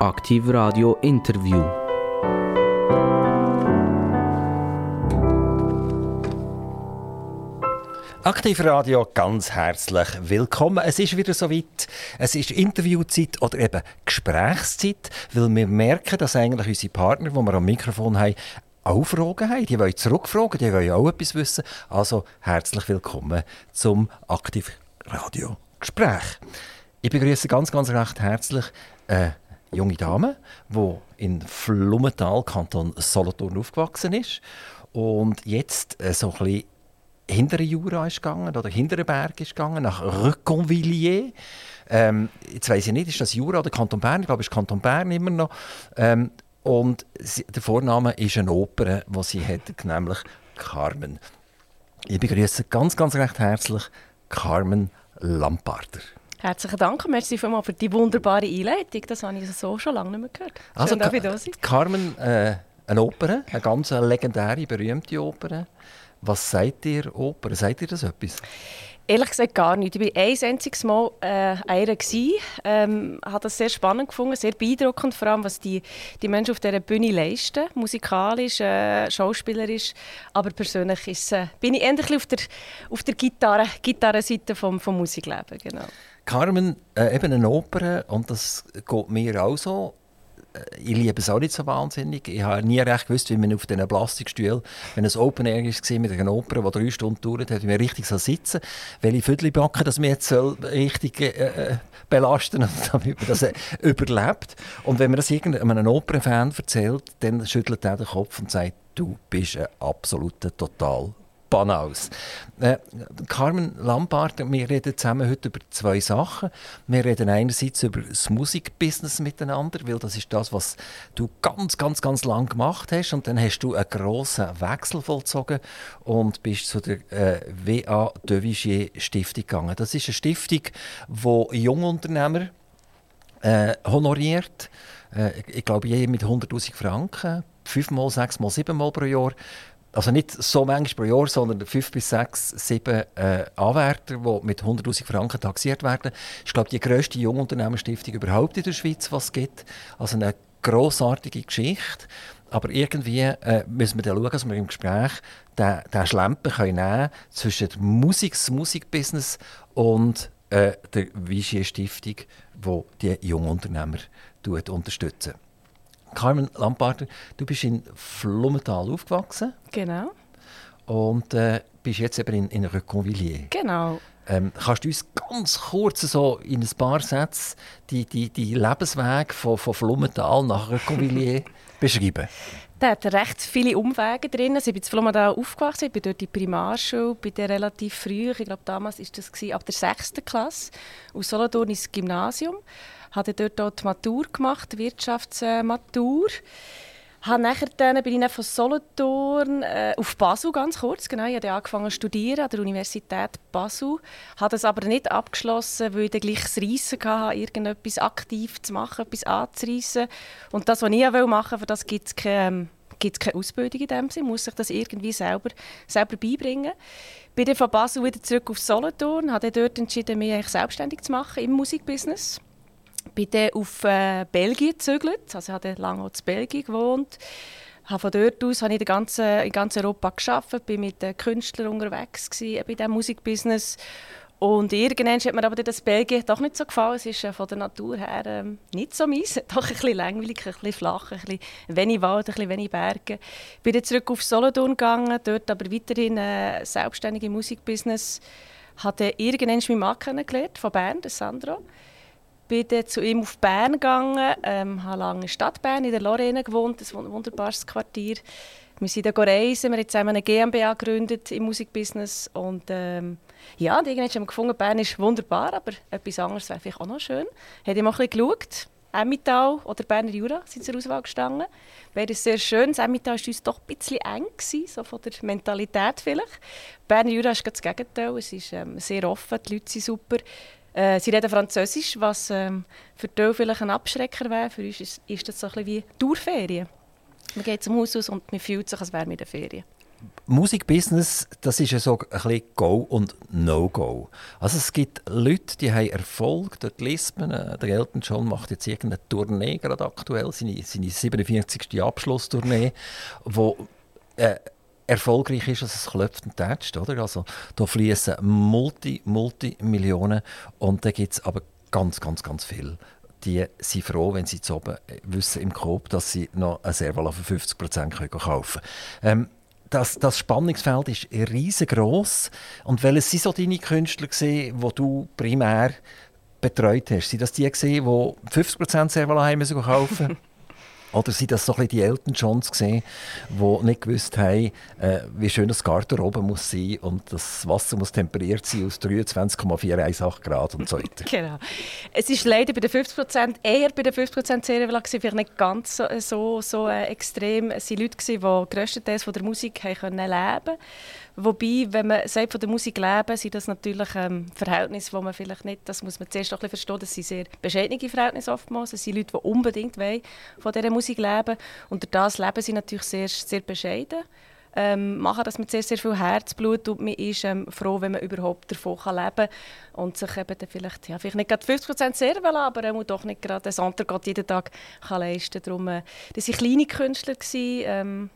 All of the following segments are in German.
Aktiv Radio Interview. Aktiv Radio, ganz herzlich willkommen. Es ist wieder soweit. Es ist Interviewzeit oder eben Gesprächszeit, weil wir merken, dass eigentlich unsere Partner, die wir am Mikrofon haben, auch Fragen haben. Die wollen zurückfragen, die wollen auch etwas wissen. Also herzlich willkommen zum Aktiv Radio Gespräch. Ich begrüße ganz, ganz recht herzlich eine junge Dame, die in Flummental, Kanton Solothurn, aufgewachsen ist und jetzt äh, so ein bisschen hinter Jura ist gegangen oder hinter den Berg ist gegangen, nach Reconvilliers. Ähm, jetzt weiß ich nicht, ist das Jura oder Kanton Bern? Ich glaube, es ist Kanton Bern immer noch. Ähm, und sie, der Vorname ist eine Oper, die sie hat, nämlich Carmen. Ich begrüße ganz, ganz recht herzlich Carmen Lamparter. Herzlichen Dank, merci vielmals für die wunderbare Einleitung. Das habe ich so schon lange nicht mehr gehört. Schön, Also, ich da sein. Carmen, äh, eine Oper, eine ganz legendäre, berühmte Oper. Was sagt ihr Oper? Sagt ihr das etwas? Ehrlich gesagt gar nicht. Ich war ein einziges Mal äh, einer. Ähm, habe das sehr spannend gefunden, sehr beeindruckend, vor allem was die, die Menschen auf dieser Bühne leisten, musikalisch, äh, schauspielerisch. Aber persönlich ist, äh, bin ich endlich auf der, auf der Gitarre, Gitarrenseite vom, vom Musikleben. Genau. Carmen, äh, eben eine Oper, und das geht mir auch so. Äh, Ich liebe es auch nicht so wahnsinnig. Ich habe nie recht gewusst, wie man auf diesen Plastikstühlen, wenn es Open Air war mit einer Oper, die drei Stunden dauert, hat, wie man richtig sitzen welche Viertelbacken, dass man jetzt soll richtig äh, äh, belasten soll, damit man das äh, überlebt. Und wenn man das irgendeinem Opernfan erzählt, dann schüttelt er den Kopf und sagt, du bist ein absoluter Total Banaus. Äh, Carmen Lampard, wir reden zusammen heute über zwei Sachen. Wir reden einerseits über das Musikbusiness miteinander, weil das ist das, was du ganz, ganz, ganz lang gemacht hast. Und dann hast du einen grossen Wechsel vollzogen und bist zu der äh, W.A. de Vigier Stiftung gegangen. Das ist eine Stiftung, die Jungunternehmer äh, honoriert. Äh, ich glaube, je mit 100'000 Franken. Fünfmal, sechsmal, siebenmal pro Jahr. Also nicht so manchmal pro Jahr, sondern fünf bis sechs, sieben äh, Anwärter, die mit 100'000 Franken taxiert werden. Das ist, glaube ich, die grösste Jungunternehmerstiftung überhaupt in der Schweiz, was es gibt. Also eine grossartige Geschichte. Aber irgendwie äh, müssen wir dann schauen, dass wir im Gespräch den, den Schlempen können nehmen zwischen der Musik, das Musikbusiness und äh, der Vigier Stiftung, die die Jungunternehmer tut, unterstützen. Carmen Lamparter, du bist in Flummental aufgewachsen Genau. und äh, bist jetzt eben in, in Reconvilliers. Genau. Ähm, kannst du uns ganz kurz so in ein paar Sätzen die, die, die Lebensweg von, von Flummental nach Reconvilliers beschreiben? Der hat recht viele Umwege drin. Also ich bin in Flummenthal aufgewachsen, ich bin dort in die Primarschule, bin dann relativ früh, ich glaube damals war das gewesen, ab der 6. Klasse, aus Solothurn ins Gymnasium. Habe dort auch die Matur gemacht, die Wirtschaftsmatur. Habe nachher dann, bin ich dann von Solothurn äh, auf Basel ganz kurz, genau, ich habe angefangen zu studieren an der Universität Basel. Habe das aber nicht abgeschlossen, weil ich dann gleich das Reissen hatte, irgendetwas aktiv zu machen, etwas anzureissen. Und das, was ich machen wollte, für das gibt es keine, gibt's keine Ausbildung in dem Sinne, muss sich das irgendwie selber, selber beibringen. Bin dann von Basel wieder zurück auf Solothurn, habe dort entschieden, mich selbstständig zu machen im Musikbusiness bin dann auf äh, Belgien gezögert, also ich habe lange auch in Belgien gewohnt. Habe von dort aus habe ich in, ganz, in ganz Europa gearbeitet, bin mit den Künstlern unterwegs gewesen, eben in diesem Musikbusiness. Und irgendwann hat mir aber das Belgien doch nicht so gefallen. Es ist äh, von der Natur her ähm, nicht so meins. Doch ein bisschen langweilig, ein bisschen flach, ein bisschen wenig Wald, ein bisschen wenig Berge. Bin dann zurück auf Solothurn gegangen, dort aber weiterhin äh, selbstständig im Musikbusiness. Hatte irgendwann meinen Mann kennengelernt, von Bern, Sandro bin dann zu ihm auf Bern gegangen, ähm, habe lange in Stadt Bern, in der Lorraine gewohnt, ein wunderbares Quartier. Wir sind da reisen, wir haben zusammen eine GmbH gegründet im Musikbusiness und ähm, ja, und irgendwann haben wir gefunden, Bern ist wunderbar, aber etwas anderes wäre vielleicht auch noch schön. Hat ich mal ein bisschen geschaut, Emmental oder Berner Jura sind zur Auswahl gestanden. Beides sehr schön. Das Emmental war uns doch ein bisschen eng, gewesen, so von der Mentalität vielleicht. Berner Jura ist das Gegenteil, es ist ähm, sehr offen, die Leute sind super. Äh, sie reden Französisch, was ähm, für die vielleicht ein Abschrecker wäre. Für uns ist, ist das so ein bisschen wie Tourferien. Man geht zum Haus aus und man fühlt sich, als wäre man in der Ferien. Musikbusiness, das ist ja so ein bisschen Go und No-Go. Also es gibt Leute, die haben Erfolg, dort liest man, äh, der Elton John macht jetzt irgendeine Tournee gerade aktuell, seine, seine 47. Abschlusstournee, wo äh, erfolgreich ist, als es klopft und tätscht, oder? Also da fließen Multi, Multi Millionen und da gibt es aber ganz, ganz, ganz viel die sind froh, wenn sie zu oben wissen im Coop, dass sie noch ein Serval für 50% kaufen können. Ähm, das, das Spannungsfeld ist riesengroß. Und welches sind so deine Künstler, die du primär betreut hast? Sind das die, die 50% Serval kaufen müssen? Oder sind das so ein die Elton Johns gesehen, die nicht gewusst haben, äh, wie schön das Garderobe muss sein und das Wasser muss temperiert sein aus 23,418 Grad und so weiter. genau. Es ist leider bei den 50 Prozent, eher bei den 50 Prozent Serienverlag vielleicht nicht ganz so, so, so äh, extrem. Es waren Leute, die grösstenteils von der Musik können leben Wobei, wenn man sagt, von der Musik leben, sind das natürlich ähm, Verhältnisse, wo man vielleicht nicht, das muss man zuerst noch ein verstehen, das sind sehr bescheidene Verhältnisse oftmals. Es sind Leute, die unbedingt wollen, von dieser Musik leben und durch das leben sie natürlich sehr, sehr bescheiden. Ähm, machen das mit sehr, sehr viel Herzblut und man ist ähm, froh, wenn man überhaupt davon leben kann und sich eben dann vielleicht, ja, vielleicht nicht gerade 50% sehr will, aber er muss doch nicht gerade ein Antergott jeden Tag kann leisten kann. Darum, äh, das waren kleine Künstler, gewesen, ähm,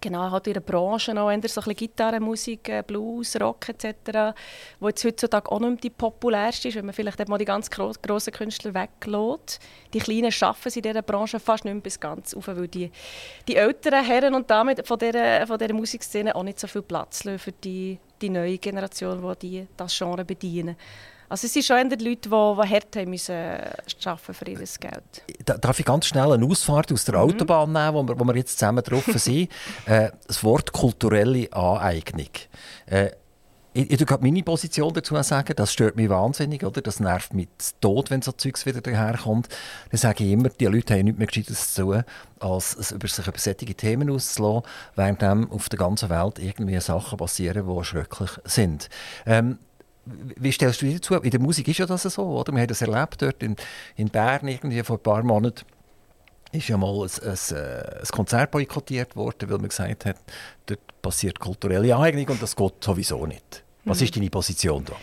Genau, hat in der Branche auch so ein bisschen Gitarrenmusik, äh, Blues, Rock etc., wo jetzt heutzutage auch nicht mehr die populärste ist, wenn man vielleicht mal die ganz gro grossen Künstler weglässt. Die Kleinen schaffen es in dieser Branche fast nicht mehr bis ganz auf, weil die, die älteren Herren und Damen von dieser, von dieser Musikszene auch nicht so viel Platz lassen für die, die neue Generation, die, die das Genre bedienen. Also es sind schon die Leute, die, die hart haben müssen arbeiten für ihr Geld. Darf ich ganz schnell eine Ausfahrt aus der mhm. Autobahn nehmen, wo wir, wo wir jetzt zusammen drauf sind? äh, das Wort kulturelle Aneignung. Äh, ich, ich meine Position dazu sagen, das stört mich wahnsinnig, oder? Das nervt mich tot, wenn so Zeugs wieder daherkommt. Dann sage ich immer, die Leute haben nichts mehr Gescheites zu tun, als über sich über solche Themen auszulassen, während auf der ganzen Welt irgendwie Sachen passieren, die schrecklich sind. Ähm, wie stellst du dir dazu? In der Musik ist ja das so, oder? Wir haben das erlebt dort in, in Bern irgendwie vor ein paar Monaten ist ja mal ein, ein, äh, ein Konzert boykottiert worden, weil man gesagt hat, dort passiert kulturelle Eignung und das geht sowieso nicht. Was mhm. ist deine Position da?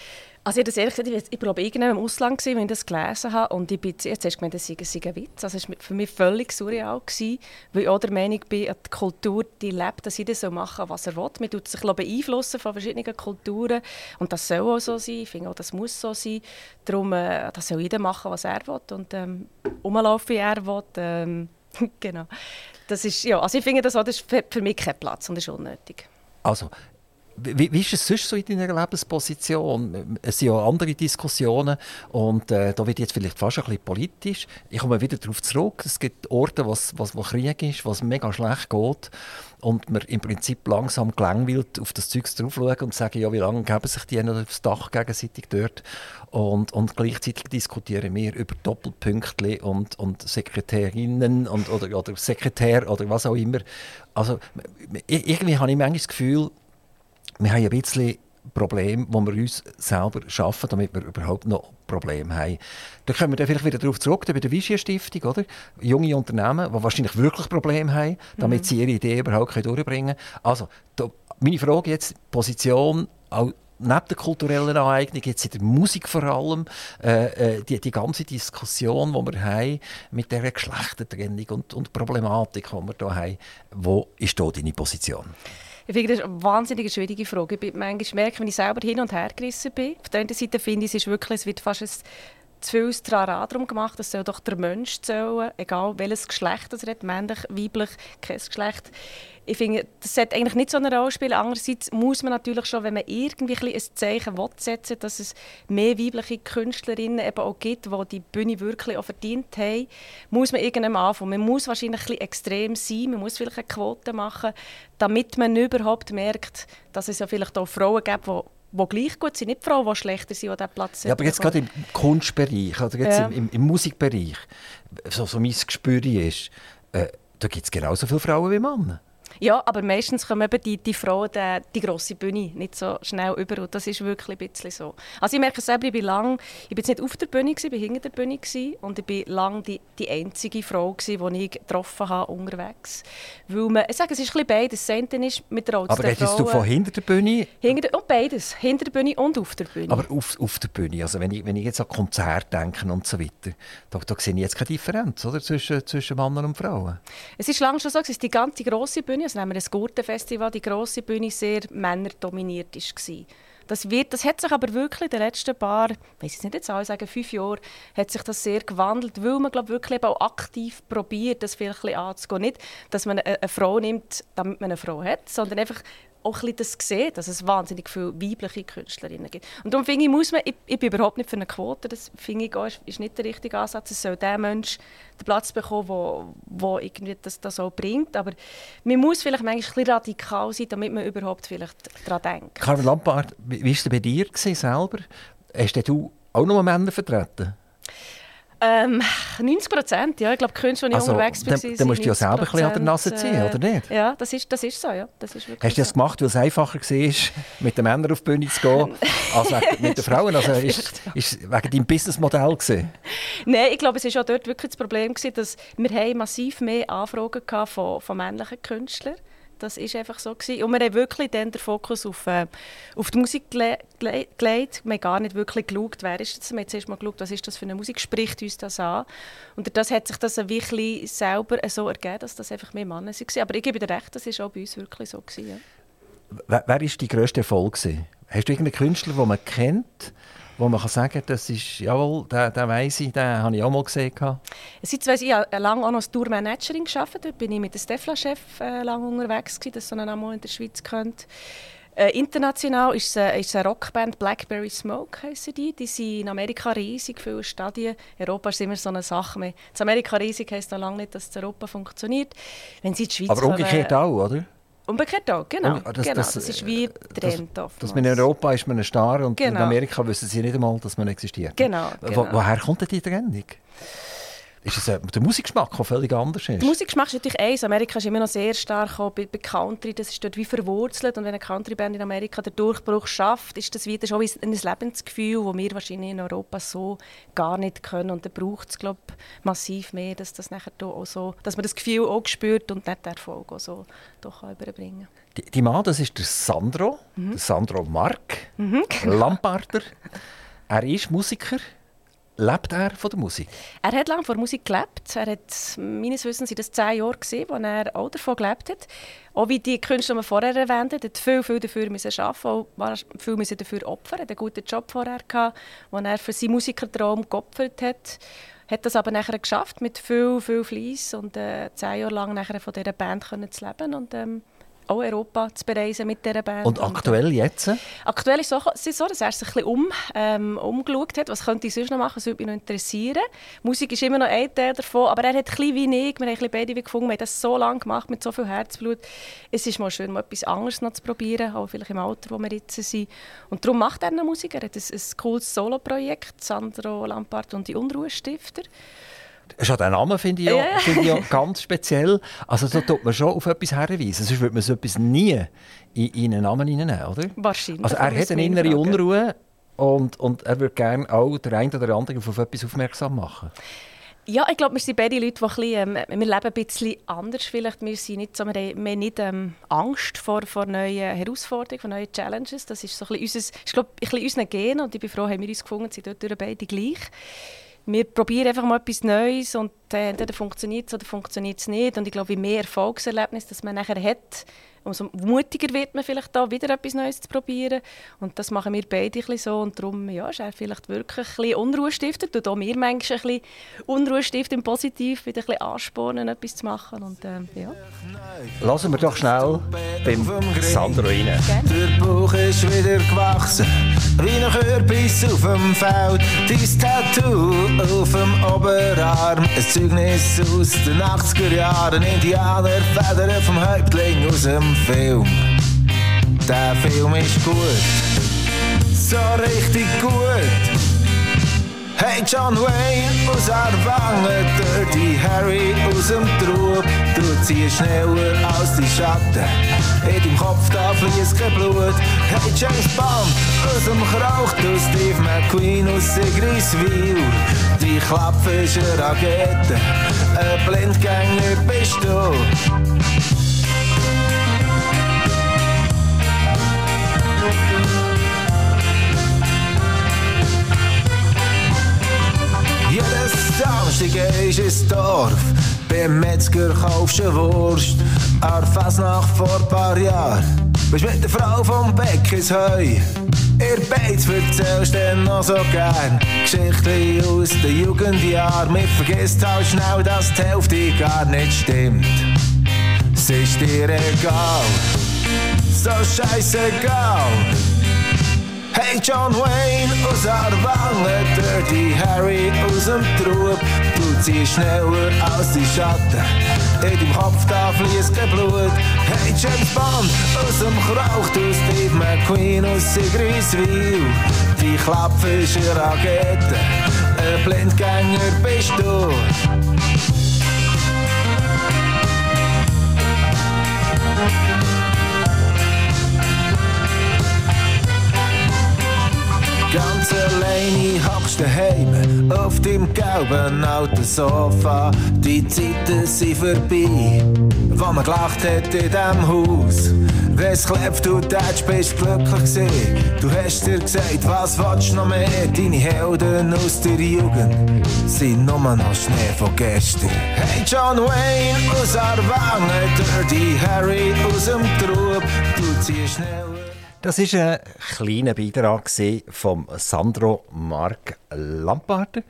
Also ich, das ehrlich gesagt, ich, war irgendwann im Ausland, gewesen, wenn ich das gelesen habe und ich bin jetzt hast gemeint, das sei, sei ein Witz. Also es war für mich völlig surreal, gewesen, weil ich auch der Meinung bin, die Kultur die lebt, dass jeder so machen was er will. Man tut sich beeinflussen von verschiedenen Kulturen und das soll auch so sein. Ich finde auch, das muss so sein. Darum äh, das soll jeder machen, was er will und ähm, wie er will. Ähm, genau. Das ist, ja, also ich finde, das, das ist für mich kein Platz und ist unnötig. Also, wie, wie, ist es sonst so in deiner Lebensposition? Es sind ja andere Diskussionen und äh, da wird jetzt vielleicht fast ein bisschen politisch. Ich komme wieder darauf zurück. Es gibt Orte, was, was, wo Krieg ist, was mega schlecht geht und man im Prinzip langsam gelangweilt auf das Zeug drauf schauen und sagen, ja, wie lange geben sich die noch aufs Dach gegenseitig dort und, und gleichzeitig diskutieren wir über Doppelpünktli und, und Sekretärinnen und, oder, oder Sekretär oder was auch immer. Also irgendwie habe ich manchmal das Gefühl, wir haben ein bisschen Problem, wo wir uns selber schaffen, damit wir überhaupt noch Probleme haben. Da kommen wir dann vielleicht wieder darauf zurück, bei der Vigia Stiftung, oder? Junge Unternehmen, die wahrscheinlich wirklich Probleme haben, damit mhm. sie ihre Idee überhaupt durchbringen können. Also, da, meine Frage jetzt, Position, auch neben der kulturellen Aneignung, jetzt in der Musik vor allem, äh, äh die, die ganze Diskussion, die wir haben mit dieser Geschlechtertrennung und, und Problematik, die wir hier haben, wo ist da deine Position? Ich finde das eine wahnsinnig schwierige Frage. Ich manchmal merke, wenn ich selber hin und her gerissen bin. Auf der einen Seite finde ich, es ist wirklich, es wird fast ein zu viel Trara darum gemacht, es soll doch der Mensch zählen, egal welches Geschlecht er hat, männlich, weiblich, kein Geschlecht. Ich finde, das sollte eigentlich nicht so eine Rolle spielen. Andererseits muss man natürlich schon, wenn man irgendwie ein Zeichen will setzen dass es mehr weibliche Künstlerinnen eben auch gibt, die die Bühne wirklich auch verdient haben, muss man irgendwann anfangen. Man muss wahrscheinlich ein extrem sein, man muss vielleicht eine Quote machen, damit man überhaupt merkt, dass es ja vielleicht auch Frauen gibt, die die gleich gut sind, nicht Frauen, die schlechter sind an diesem Platz. Ja, aber jetzt gerade im Kunstbereich oder jetzt ja. im, im, Musikbereich, so, so mein Gespür ist, äh, da gibt es genauso viele Frauen wie Männer. Ja, aber meistens kommen eben die, die Frauen die, die grosse Bühne nicht so schnell über und das ist wirklich ein bisschen so. Also ich merke selber, ich bin lang, ich bin jetzt nicht auf der Bühne, ich bin hinter der Bühne gewesen, und ich bin lang die, die einzige Frau gewesen, die ich getroffen habe unterwegs. Weil man, ich sage, es ist ein bisschen beides. Das eine ist mit der Aber redest du von hinter der Bühne? Hinter und beides, hinter der Bühne und auf der Bühne. Aber auf, auf der Bühne, also wenn ich, wenn ich jetzt an Konzerte denke und so weiter, da, da sehe ich jetzt keine Differenz oder, zwischen, zwischen Männern und Frauen. Es ist lange schon so, es ist die ganze grosse Bühne, also nehmen wir das Gurtenfestival, die grosse Bühne sehr männerdominiert war. Das, wird, das hat sich aber wirklich in den letzten paar, weiß ich nicht jetzt auch, sagen fünf Jahren, hat sich das sehr gewandelt, weil man glaub, wirklich auch aktiv probiert, das ein anzugehen. Nicht, dass man eine Frau nimmt, damit man eine Frau hat, sondern einfach auch ein das sehen, dass es wahnsinnig viele weibliche Künstlerinnen gibt. Und darum finde ich, muss man, ich, ich bin überhaupt nicht für eine Quote, das finde ich auch, ist, ist nicht der richtige Ansatz. Es soll der Mensch den Platz bekommen, wo, wo irgendwie das, das auch bringt. Aber man muss vielleicht manchmal ein radikal sein, damit man überhaupt vielleicht daran denkt. Carmen Lampard, wie war es bei dir selber? Hast du auch noch Männer vertreten? Ähm, 90 Prozent, ja. Ich glaube, die Künstler, die also, unterwegs waren, dann, dann musst du ja selber ein bisschen an der Nase ziehen, äh, oder nicht? Ja, das ist, das ist so, ja. Das ist Hast du das gemacht, weil es einfacher war, mit den Männern auf die Bühne zu gehen, als mit den Frauen? Also ist, ist wegen deinem Businessmodell gesehen? Nein, ich glaube, es war auch dort wirklich das Problem, gewesen, dass wir massiv mehr Anfragen von, von männlichen Künstlern das ist einfach so gewesen. Und wir haben wirklich dann den Fokus auf, äh, auf die Musik gelegt. Wir haben gar nicht wirklich geschaut, wer ist das. Wir haben zuerst mal geschaut, was ist das für eine Musik, spricht uns das an. Und das hat sich das ein bisschen selber so ergeben, dass das einfach mehr Männer waren. Aber ich gebe dir recht, das war auch bei uns wirklich so. Gewesen, ja. Wer war dein grösster Erfolg? Hast du irgendeinen Künstler, den man kennt, wo man kann sagen kann, das ist, jawohl, den, den weiss ich, den habe ich auch mal gesehen. Seit weiss ich, habe lange auch noch als Tourmanagerin gearbeitet. Dort bin ich mit dem Stefla-Chef äh, lange unterwegs gewesen, das so einen Namen in der Schweiz kennt. Äh, international ist es, äh, ist eine Rockband Blackberry Smoke heissen die. Die sind in Amerika riesig, viele Stadien. Europa ist immer so eine Sache. In Amerika riesig heisst noch lange nicht, dass es in Europa funktioniert. Wenn sie in die Schweiz Aber umgekehrt auch, oder? Umgekehrt auch, genau. Und das, genau. Das, das, ist wie Trend das, dass man in Europa ist man ein Star und genau. in Amerika wissen sie nicht einmal, dass man existiert. Genau. genau. Wo, woher kommt denn die Trendung? Ist es äh, der Musikgeschmack, der völlig anders ist? Der Musikgeschmack ist natürlich eins. Amerika ist immer noch sehr stark bei, bei Country. Das ist dort wie verwurzelt. Und wenn eine Countryband in Amerika den Durchbruch schafft, ist das wieder schon ein Lebensgefühl, das wir wahrscheinlich in Europa so gar nicht können. Und da braucht es, glaube massiv mehr, dass, das nachher auch so, dass man das Gefühl auch spürt und nicht den Erfolg auch so doch überbringen die, die Mann, das ist der Sandro, mhm. der Sandro Mark, mhm, genau. Lamparter. Er ist Musiker. Lebt er von der Musik? Er hat lange von der Musik gelebt. Er hat, meines Wissens, das zehn Jahre gesehen, als er auch davon gelebt hat. Auch wie die Künstler, die wir vorher erwähnt haben, viel, viel dafür müssen arbeiten, auch viel müssen dafür opfern. Er hat einen guten Job vorher den er für seinen Musikertraum geopfert hat. Hat das aber nachher geschafft mit viel, viel Fleiss und äh, zehn Jahre lang nachher von dieser Band können zu leben. Und, ähm, auch Europa zu bereisen mit dieser Band. Und aktuell jetzt? Aktuell ist es so, dass er sich ein bisschen um, ähm, umgeschaut hat. Was könnte ich sonst noch machen? Das würde mich noch interessieren. Musik ist immer noch ein Teil davon, aber er hat ein bisschen wie ich, wir haben beide gefunden, wir haben das so lange gemacht, mit so viel Herzblut. Es ist mal schön, mal etwas anderes noch zu probieren, auch vielleicht im Alter, wo wir jetzt sind. Und darum macht er noch Musik. Er hat ein, ein cooles Solo-Projekt, Sandro Lampard und die Unruhestifter. Schon den Namen finde ich, ja, ja. Find ich ja ganz speziell. Also da tut man schon auf etwas herweisen. Sonst würde man so etwas nie in, in einen Namen hineinnehmen, oder? Wahrscheinlich. Also er hat eine innere Unruhe und, und er würde gerne auch der eine oder andere auf etwas aufmerksam machen. Ja, ich glaube, wir sind beide Leute, die ein bisschen, ähm, wir leben ein bisschen anders vielleicht. Wir, sind nicht so, wir haben nicht ähm, Angst vor, vor neuen Herausforderungen, vor neuen Challenges. Das ist so ein bisschen, unser, ich glaube, ein bisschen unseren Gen und ich bin froh, haben wir uns gefunden, sind dort beide gleich wir probieren einfach mal etwas Neues und äh, entweder funktioniert es oder funktioniert es nicht. Und ich glaube, je mehr Erfolgserlebnis das man nachher hat, umso mutiger wird man vielleicht da wieder etwas Neues zu probieren. Und das machen wir beide ein so. Und darum ja, ist er vielleicht wirklich ein bisschen Unruhe stiftet. Und auch mir manchmal ein bisschen Unruhe stiften, positiv, wieder ein bisschen anspornen, etwas zu machen. Und, äh, ja. Lassen wir doch schnell beim Sandro rein. Der Bauch ist wieder gewachsen, wie ein Kürbis auf dem Feld. Dein Tattoo auf dem Oberarm, ein Zeugnis aus den 80er Jahren. Indianerfedern vom Häuptling aus dem Film. Der Film ist gut, so richtig gut. Hey John Wayne aus Arwangen, Dirty Harry aus dem Trub, du ziehst schneller als die Schatten. In deinem Kopf da fließt kein Blut. Hey James Bond, aus dem Krauch, du Steve McQueen aus Sigriswil. Die Klappe ist eine Rakete, ein Blindgänger bist du. Jedes Samstag gehst ins Dorf, beim Metzger kaufst du Wurst. An Fasnacht vor ein paar Jahren, bist mit der Frau vom Beck ins Heu. Ihr Beiz erzählst dann noch so gern Geschichten aus den Jugendjahren. Man vergisst halt schnell, dass die Hälfte gar nicht stimmt. Es ist dir egal, so scheißegal. Hey John Wayne aus Arwangen, Dirty Harry aus dem Trub. Du ziehst schneller als die Schatten, in deinem Kopf da fließt kein Blut. Hey James Bond aus dem Krauch, du Steve McQueen aus Sigriswil. Die Klappe ist eine Rakete, ein Blindgänger bist du. Ganz alleine hockst daheim auf dem gelben alten Sofa. Die Zeiten sind vorbei, wo man gelacht hat in diesem Haus. Wenn's klebt, du tätst, bist glücklich gewesen. Du hast dir gesagt, was willst noch mehr? Deine Helden aus der Jugend sind nur noch Schnee von gestern. Hey John Wayne aus Arwangen, Dirty Harry aus dem Trub. Du ziehst schneller. Das war ein kleiner Beitrag von Sandro Mark Lamparter.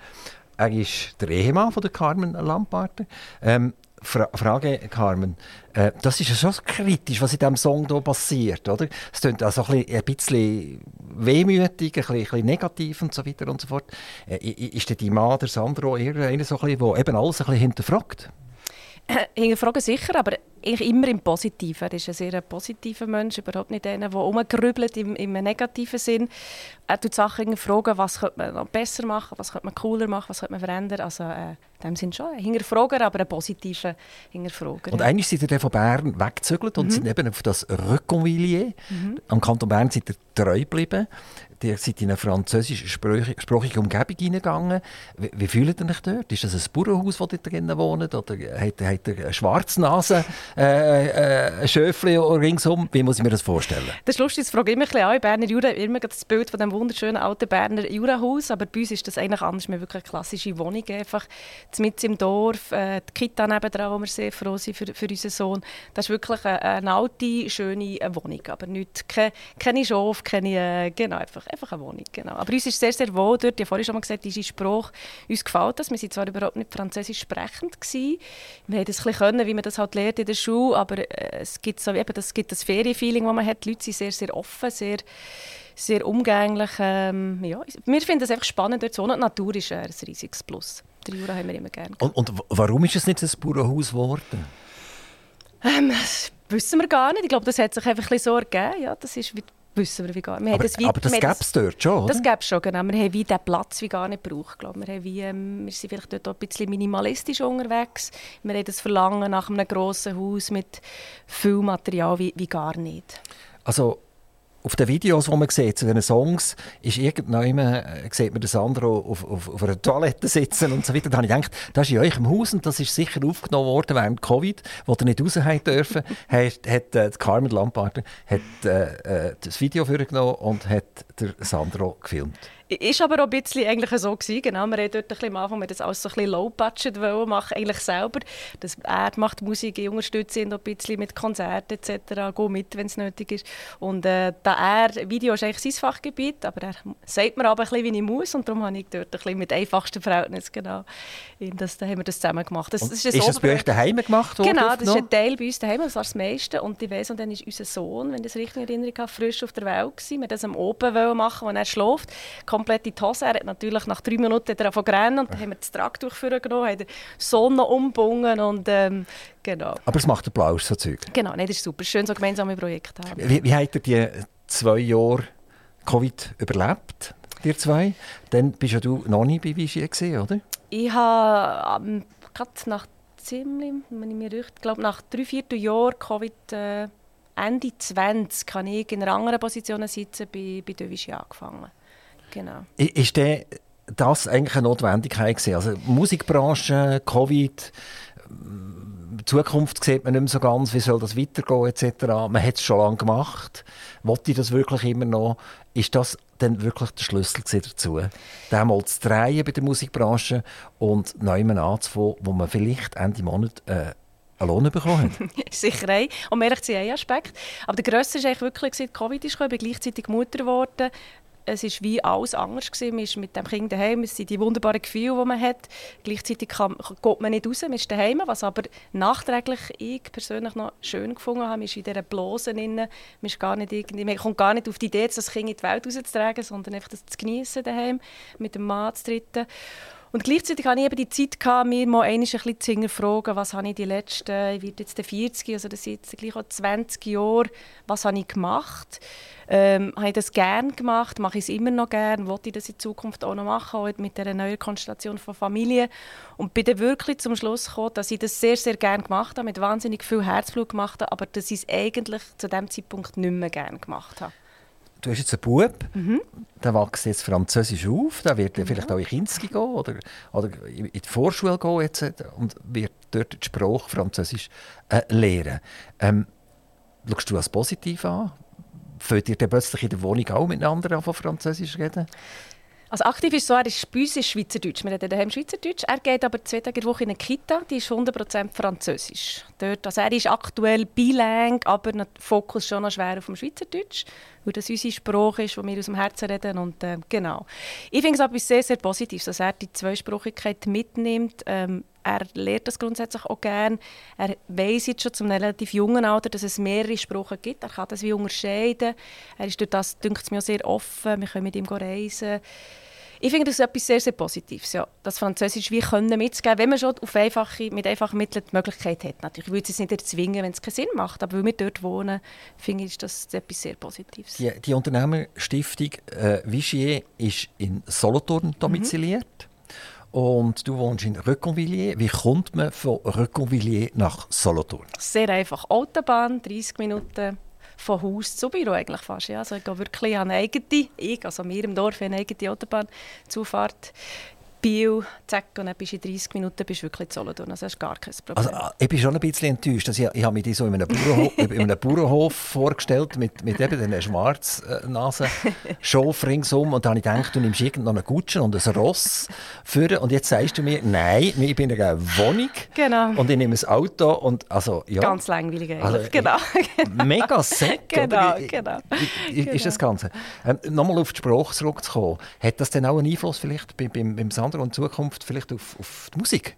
Er ist der Ehemann von Carmen Lamparter. Ähm, Fra Frage, Carmen. Äh, das ist ja schon kritisch, was in diesem Song hier passiert, oder? Es klingt also ein bisschen, ein bisschen wehmütig, ein bisschen, ein bisschen negativ und so weiter und so fort. Äh, ist denn die Mann, der Sandro, eher einer, so ein bisschen, der eben alles ein bisschen hinterfragt? Hinterfragen sicher, aber ich immer im Positiven. Er ist ein sehr positiver Mensch, überhaupt nicht einer, der rumgrübelt im, im negativen Sinn. Er tut Sachen fragen, was könnte man noch besser machen, was könnte man cooler machen, was könnte man verändern. Also äh, in dem Sinn schon ein Hinterfrager, aber ein positiver Hinterfrager. Und eigentlich seid ihr von Bern weggezögert und mhm. sind eben auf das Reconvillier. Mhm. Am Kanton Bern seid ihr treu geblieben. Ihr seid in eine französischsprachige Umgebung hineingegangen. Wie, wie fühlt ihr euch dort? Ist das ein Bauernhaus, wo ihr drinnen wohnt? Oder habt, habt ihr eine Schwarznase? äh, äh, Schöfli ringsum. Wie muss ich mir das vorstellen? Das ist lustig, das frage ich immer ein bisschen Berner Jura immer das Bild von dem wunderschönen alten Berner Jurahaus, aber bei uns ist das eigentlich anders. Wir haben wirklich eine klassische Wohnung, einfach mitten im Dorf, äh, die Kita nebenan, wo wir sehr froh sind für, für unseren Sohn. Das ist wirklich eine, eine alte, schöne Wohnung, aber nicht, keine, keine Schof, keine, äh, genau, einfach, einfach eine Wohnung. Genau. Aber uns ist sehr, sehr wohl dort. Ich habe vorhin schon mal gesagt, diese Sprache, uns gefällt das. Wir waren zwar überhaupt nicht französisch sprechend gewesen. Wir haben das ein bisschen können, wie man das halt lernt in der Schule, aber äh, es gibt so eben das, gibt das Ferienfeeling, das man hat. Die Leute sind sehr, sehr offen, sehr, sehr umgänglich. Ähm, ja, wir finden es einfach spannend dort zu wohnen. Die Natur ist ein riesiges Plus. Die Jura haben wir immer gerne. Und, und, warum ist es nicht ein Bauernhaus geworden? Ähm, das wissen wir gar nicht. Ich glaube, das hat sich einfach ein so ergeben. Ja, das ist wie wissen wir wie gar nicht. Aber das, aber das gäbe es dort schon, oder? Das gäbe es schon, genau. Wir haben wie diesen Platz wie gar nicht gebraucht. Glaube. Wir, haben wie, ähm, wir sind vielleicht dort auch ein bisschen minimalistisch unterwegs. Wir haben das Verlangen nach einem grossen Haus mit viel Material wie, wie gar nicht. Also auf den Videos, die man sieht, zu den Songs, ist irgendwann, äh, sieht man den Sandro auf, auf, auf einer Toilette sitzen und so weiter. Da habe ich gedacht, das ist in euch im Haus und das ist sicher aufgenommen worden während Covid, wo ihr nicht raus dürfen. hat, hat äh, Carmen Lamparter hat, äh, äh, das Video vorgenommen und hat der Sandro gefilmt. Ist aber auch ein bisschen eigentlich so gewesen. Genau, wir haben dort ein bisschen am Anfang das alles so ein bisschen low-budget machen, eigentlich selber. Das, er macht Musik, ich unterstütze ihn ein bisschen mit Konzerten etc., gehe mit, wenn es nötig ist. Und äh, da er, Video ist eigentlich sein Fachgebiet, aber er sagt mir aber ein bisschen, wie ich muss und darum habe ich dort ein bisschen mit einfachsten Verhältnissen, genau, das, da haben wir das zusammen gemacht. Das, das ist, ist das bei euch daheim gemacht worden? Genau, das ist ein Teil bei uns daheim, das war das meiste. Und ich weiss, und dann ist unser Sohn, wenn ich das richtig in Erinnerung habe, frisch auf der Welt gewesen. Wir das am Oben machen, wenn er schläft komplett in die Hose. Er hat natürlich nach drei Minuten davon gerannt und dann haben wir das Tragtuch genommen, haben die Sonne umgebunden und ähm, genau. Aber es macht Applaus, so Zeug. Genau, nee, das ist super. Schön, so gemeinsame Projekte haben. Wie, wie habt ihr die zwei Jahre Covid überlebt, ihr zwei? Dann bist ja du noch nie bei Vichy gesehen, oder? Ich habe ähm, gerade nach ziemlich, wenn ich mich recht, glaube nach drei, vier Jahren Covid äh, Ende 20 kann ich in einer anderen Position sitzen, bei, bei Devici angefangen. Genau. Ist der, das eigentlich eine Notwendigkeit gewesen? Also Musikbranche, Covid, die Zukunft sieht man nicht mehr so ganz, wie soll das weitergehen etc. Man hat es schon lange gemacht. Wollte ich das wirklich immer noch? Ist das dann wirklich der Schlüssel dazu? Den mal zu drehen bei der Musikbranche und neu anzufangen, wo man vielleicht Ende Monat äh, einen Lohn bekommen hat? Sicher ein. Und mehr ein Aspekt. Aber der grösste war eigentlich wirklich, dass Covid ist gekommen. Ich bin gleichzeitig Mutter geworden es ist wie alles anders gewesen. Man ist mit dem Kind daheim, es sind die wunderbaren Gefühle, die man hat. Gleichzeitig kann, geht man nicht raus, man ist daheim. Was aber nachträglich ich persönlich noch schön gefunden habe, ist in dieser Blosen Man, ist gar nicht man kommt gar nicht auf die Idee, das Kind in die Welt rauszutragen, sondern einfach das zu genießen daheim, mit dem Mann zu treten. Und gleichzeitig hatte ich eben die Zeit, mir mal ein bisschen zu hinterfragen, was habe ich die letzten, ich werde jetzt 40, also das sind jetzt gleich auch 20 Jahre, was habe ich gemacht? Ähm, habe ich das gerne gemacht? Mache ich es immer noch gerne? Wollte ich das in Zukunft auch noch machen, auch mit dieser neuen Konstellation von Familie? Und bin dann wirklich zum Schluss gekommen, dass ich das sehr, sehr gerne gemacht habe, mit wahnsinnig viel Herzblut gemacht habe, aber dass ich es eigentlich zu dem Zeitpunkt nicht mehr gerne gemacht habe du hast jetzt einen Bub, mhm. der wächst jetzt Französisch auf, der wird ja. vielleicht auch in Kinski gehen oder, oder in die Vorschule gehen jetzt, und wird dort die Sprache Französisch äh, lernen. Ähm, schaust du das positiv an? Fällt ihr dann plötzlich in der Wohnung auch miteinander von Französisch reden? Also aktiv ist so, er ist bei uns ist Schweizerdeutsch. Wir reden daheim Schweizerdeutsch. Er geht aber zwei Tage in der Woche in eine Kita, die ist 100% Französisch. Dort, also er ist aktuell bilang, aber der Fokus schon noch schwer auf dem Schweizerdeutsch, weil das unsere Sprache ist, die wir aus dem Herzen reden. Und, äh, genau. Ich finde es etwas sehr, sehr Positives, dass er die Zweisprachigkeit mitnimmt. Ähm, er lernt das grundsätzlich auch gerne. Er weiß jetzt schon zum relativ jungen Alter, dass es mehrere Sprachen gibt. Er kann das wie unterscheiden. Er ist durch das, denke ich mir, sehr offen. Wir können mit ihm reisen. Ich finde das etwas sehr, sehr Positives, ja, das Französisch wie können mitzugeben, wenn man schon auf einfache, mit einfachen Mitteln die Möglichkeit hat. Natürlich, ich würde es nicht erzwingen, wenn es keinen Sinn macht, aber weil wir dort wohnen, finde ich das etwas sehr Positives. Die, die Unternehmerstiftung äh, Vigier ist in Solothurn domiziliert. Mhm. Und du wohnst in Reconvilliers. Wie kommt man von Reconvilliers nach Solothurn? Sehr einfach. Autobahn, 30 Minuten von Haus zu Büro eigentlich fast. Ja. Also ich gehe wirklich an eine eigene, ich, also mir im Dorf, eine eigene Autobahnzufahrt. Bio, zack, und dann bist du in 30 Minuten bist wirklich in Solothurn. Also das ist gar kein Problem. Also, äh, ich bin schon ein bisschen enttäuscht. Also, ich, ich habe mir die so in einem, Bauernhof, in einem Bauernhof vorgestellt, mit, mit eben diesen schwarzen Schorf ringsum. Und dann habe ich gedacht, du nimmst irgendeinen einen Gutschen und ein Ross für. Und jetzt sagst du mir, nein, ich bin in einer Wohnung genau. und ich nehme ein Auto. Und, also, ja. Ganz langweilig eigentlich. Also, genau. Mega set, genau, genau, genau. Ist das Ganze. Ähm, Nochmal auf die Sprache zurückzukommen. Hat das denn auch einen Einfluss vielleicht beim, beim, beim Sand andere und Zukunft vielleicht auf, auf die Musik?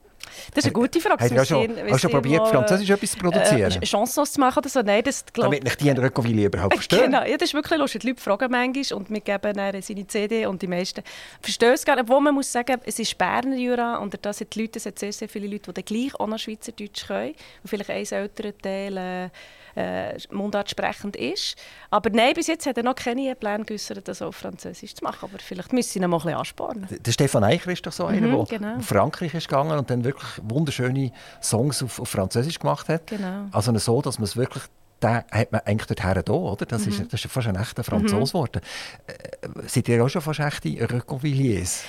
Das ist eine gute Frage. Hast du schon, hast schon probiert, Französisch etwas zu produzieren? Äh, Chansons zu machen oder so? Nein, das glaub... Damit nicht die in Röckoville überhaupt verstehen? Genau, ja, das ist wirklich lustig. Die Leute fragen manchmal und wir geben dann seine CD und die meisten verstehen es gar nicht. Obwohl man muss sagen, es ist Berner Jura und da sind die Leute, es sind sehr, sehr viele Leute, die gleich auch noch Schweizerdeutsch können und vielleicht ein älterer Teil... Äh, äh, Mundart sprechend ist. Aber nein, bis jetzt hat er noch keine Pläne geäußert, das auf Französisch zu machen. Aber vielleicht müssen sie ihn noch mal ein bisschen anspornen. Der Stefan Eicher ist doch so einer, mhm, der genau. nach Frankreich ist gegangen und dann wirklich wunderschöne Songs auf, auf Französisch gemacht hat. Genau. Also so, dass man es wirklich den hat man eigentlich dorthin da, oder? Das, mhm. ist, das ist fast ein echter Franzose mhm. geworden. Äh, seid ihr auch schon fast echte Reconvilliers?